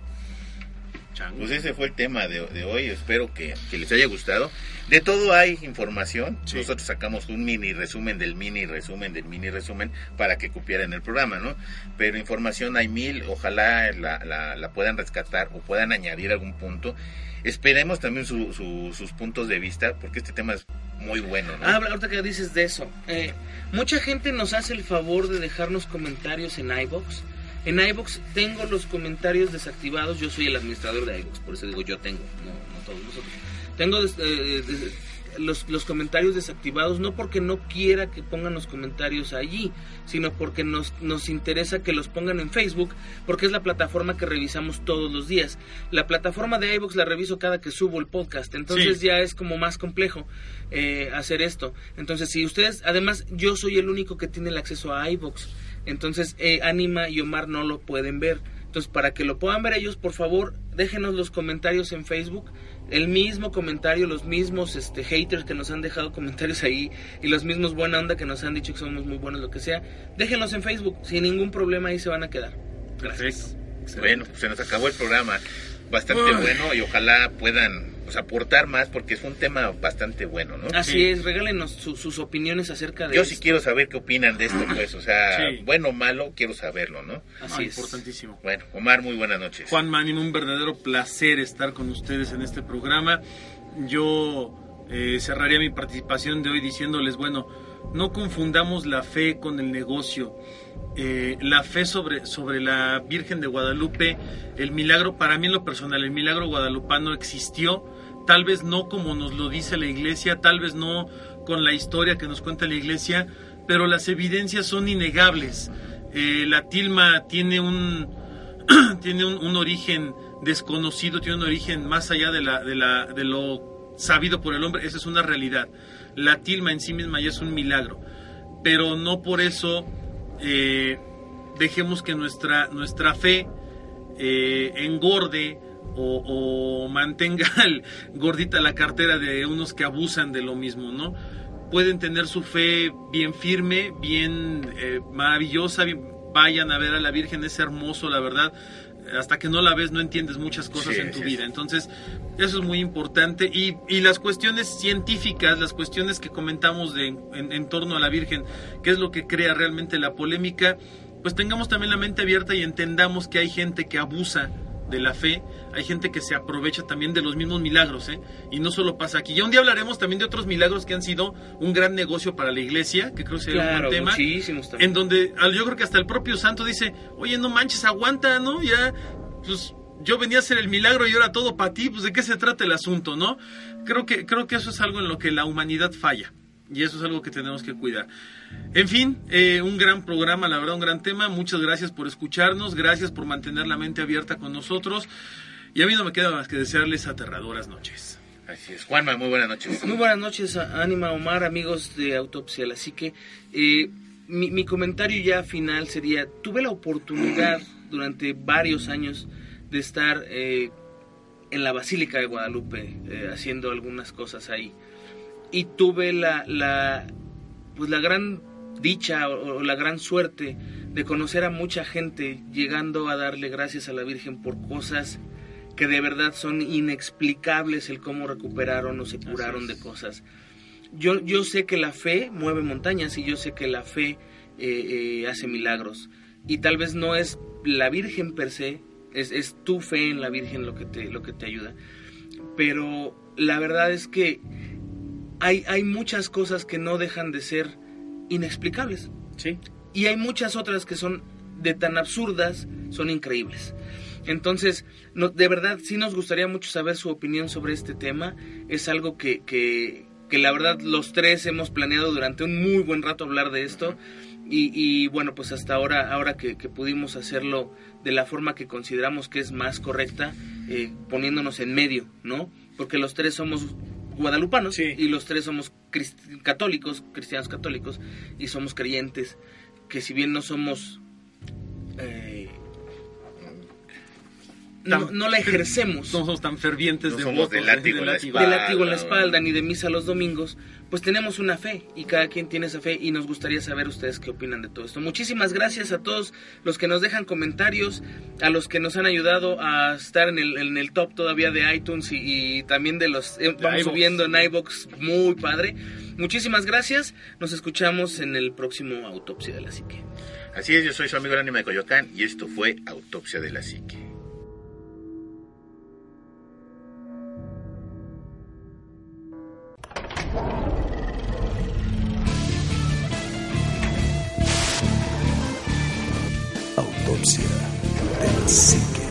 Pues ese fue el tema de, de hoy. Espero que, que les haya gustado. De todo hay información. Sí. Nosotros sacamos un mini resumen del mini resumen del mini resumen para que cupieran el programa, ¿no? Pero información hay mil. Ojalá la, la, la puedan rescatar o puedan añadir algún punto. Esperemos también su- su- sus puntos de vista porque este tema es muy bueno, ¿no? Ah, ahorita que dices de eso eh, mucha gente nos hace el favor de dejarnos comentarios en iBox en iBox tengo los comentarios desactivados yo soy el administrador de iBox por eso digo yo tengo no, no todos nosotros tengo des- eh, des- los, los comentarios desactivados no porque no quiera que pongan los comentarios allí, sino porque nos, nos interesa que los pongan en Facebook, porque es la plataforma que revisamos todos los días. La plataforma de iVoox la reviso cada que subo el podcast, entonces Sí. ya es como más complejo eh, hacer esto. Entonces, si ustedes, además, yo soy el único que tiene el acceso a iVoox. Entonces, eh, Anima y Omar no lo pueden ver. Entonces, para que lo puedan ver ellos, por favor, déjenos los comentarios en Facebook. El mismo comentario, los mismos este, haters que nos han dejado comentarios ahí y los mismos buena onda que nos han dicho que somos muy buenos, lo que sea, déjenlos en Facebook. Sin ningún problema ahí se van a quedar. Gracias. Bueno, se nos acabó el programa. Bastante bueno y ojalá puedan pues, aportar más porque es un tema bastante bueno, ¿no? Así es, regálenos sus opiniones acerca de Yo sí quiero saber qué opinan de esto, pues, o sea, bueno o malo, quiero saberlo, ¿no? Así es. Importantísimo. Bueno, Omar, muy buenas noches. Juan Manin, un verdadero placer estar con ustedes en este programa. Yo eh, cerraría mi participación de hoy diciéndoles, bueno, no confundamos la fe con el negocio. Eh, la fe sobre, sobre la Virgen de Guadalupe, el milagro, para mí en lo personal, el milagro guadalupano existió, tal vez no como nos lo dice la iglesia, tal vez no con la historia que nos cuenta la iglesia, pero las evidencias son innegables. Eh, la tilma tiene un, tiene un, origen desconocido, tiene un origen más allá de, la, de, la, de lo sabido por el hombre, esa es una realidad. La tilma en sí misma ya es un milagro, pero no por eso eh, dejemos que nuestra, nuestra fe eh, engorde o, mantenga gordita la cartera de unos que abusan de lo mismo, ¿no? Pueden tener su fe bien firme, bien eh, maravillosa, vayan a ver a la Virgen, es hermoso, la verdad hasta que no la ves no entiendes muchas cosas en tu vida. Entonces, eso es muy importante. Y, y, las cuestiones científicas, las cuestiones que comentamos de, en, en, torno a la Virgen, que es lo que crea realmente la polémica, pues tengamos también la mente abierta y entendamos que hay gente que abusa de la fe, hay gente que se aprovecha también de los mismos milagros, ¿eh? Y no solo pasa aquí. Ya un día hablaremos también de otros milagros que han sido un gran negocio para la iglesia, que creo que sería un buen tema. En donde yo creo que hasta el propio santo dice, oye, no manches, aguanta, ¿no? Ya, pues yo venía a hacer el milagro y ahora todo para ti, pues de qué se trata el asunto, ¿no? Creo que, creo que eso es algo en lo que la humanidad falla. Y eso es algo que tenemos que cuidar. En fin, eh, un gran programa, la verdad, un gran tema. Muchas gracias por escucharnos, gracias por mantener la mente abierta con nosotros. Y a mí no me queda más que desearles aterradoras noches. Así es. Juanma, muy buenas noches. Muy buenas noches, Ánima Omar, amigos de Autopsia. Así que eh, mi, comentario ya final sería, tuve la oportunidad durante varios años de estar eh, en la Basílica de Guadalupe haciendo algunas cosas ahí y tuve la, la, pues la gran dicha o, la gran suerte de conocer a mucha gente llegando a darle gracias a la Virgen por cosas que de verdad son inexplicables el cómo recuperaron o se curaron de cosas. Yo, yo sé que la fe mueve montañas y yo sé que la fe eh, eh, hace milagros. Y tal vez no es la Virgen per se, es, es tu fe en la Virgen lo que, te, lo que te ayuda. Pero la verdad es que hay, hay muchas cosas que no dejan de ser inexplicables. Sí. Y hay muchas otras que son de tan absurdas, son increíbles. Entonces, no, de verdad, sí nos gustaría mucho saber su opinión sobre este tema. Es algo que, que, que la verdad los tres hemos planeado durante un muy buen rato hablar de esto. Y, y, bueno, pues hasta ahora, ahora que, que, pudimos hacerlo de la forma que consideramos que es más correcta, eh, poniéndonos en medio, ¿no? Porque los tres somos guadalupanos y los tres somos católicos, cristianos católicos, y somos creyentes, que si bien no somos... Eh, no, la ejercemos. No somos tan fervientes de somos de látigo, en la espalda, ni de misa los domingos, pues tenemos una fe y cada quien tiene esa fe y nos gustaría saber ustedes qué opinan de todo esto. Muchísimas gracias a todos los que nos dejan comentarios, a los que nos han ayudado a estar en el, en el top todavía de iTunes y, también de los... Eh, vamos subiendo en iBox, muy padre. Muchísimas gracias, nos escuchamos en el próximo Autopsia de la Psique. Así es, yo soy su amigo el de Coyoacán y esto fue Autopsia de la Psique. Autopsia de la psique.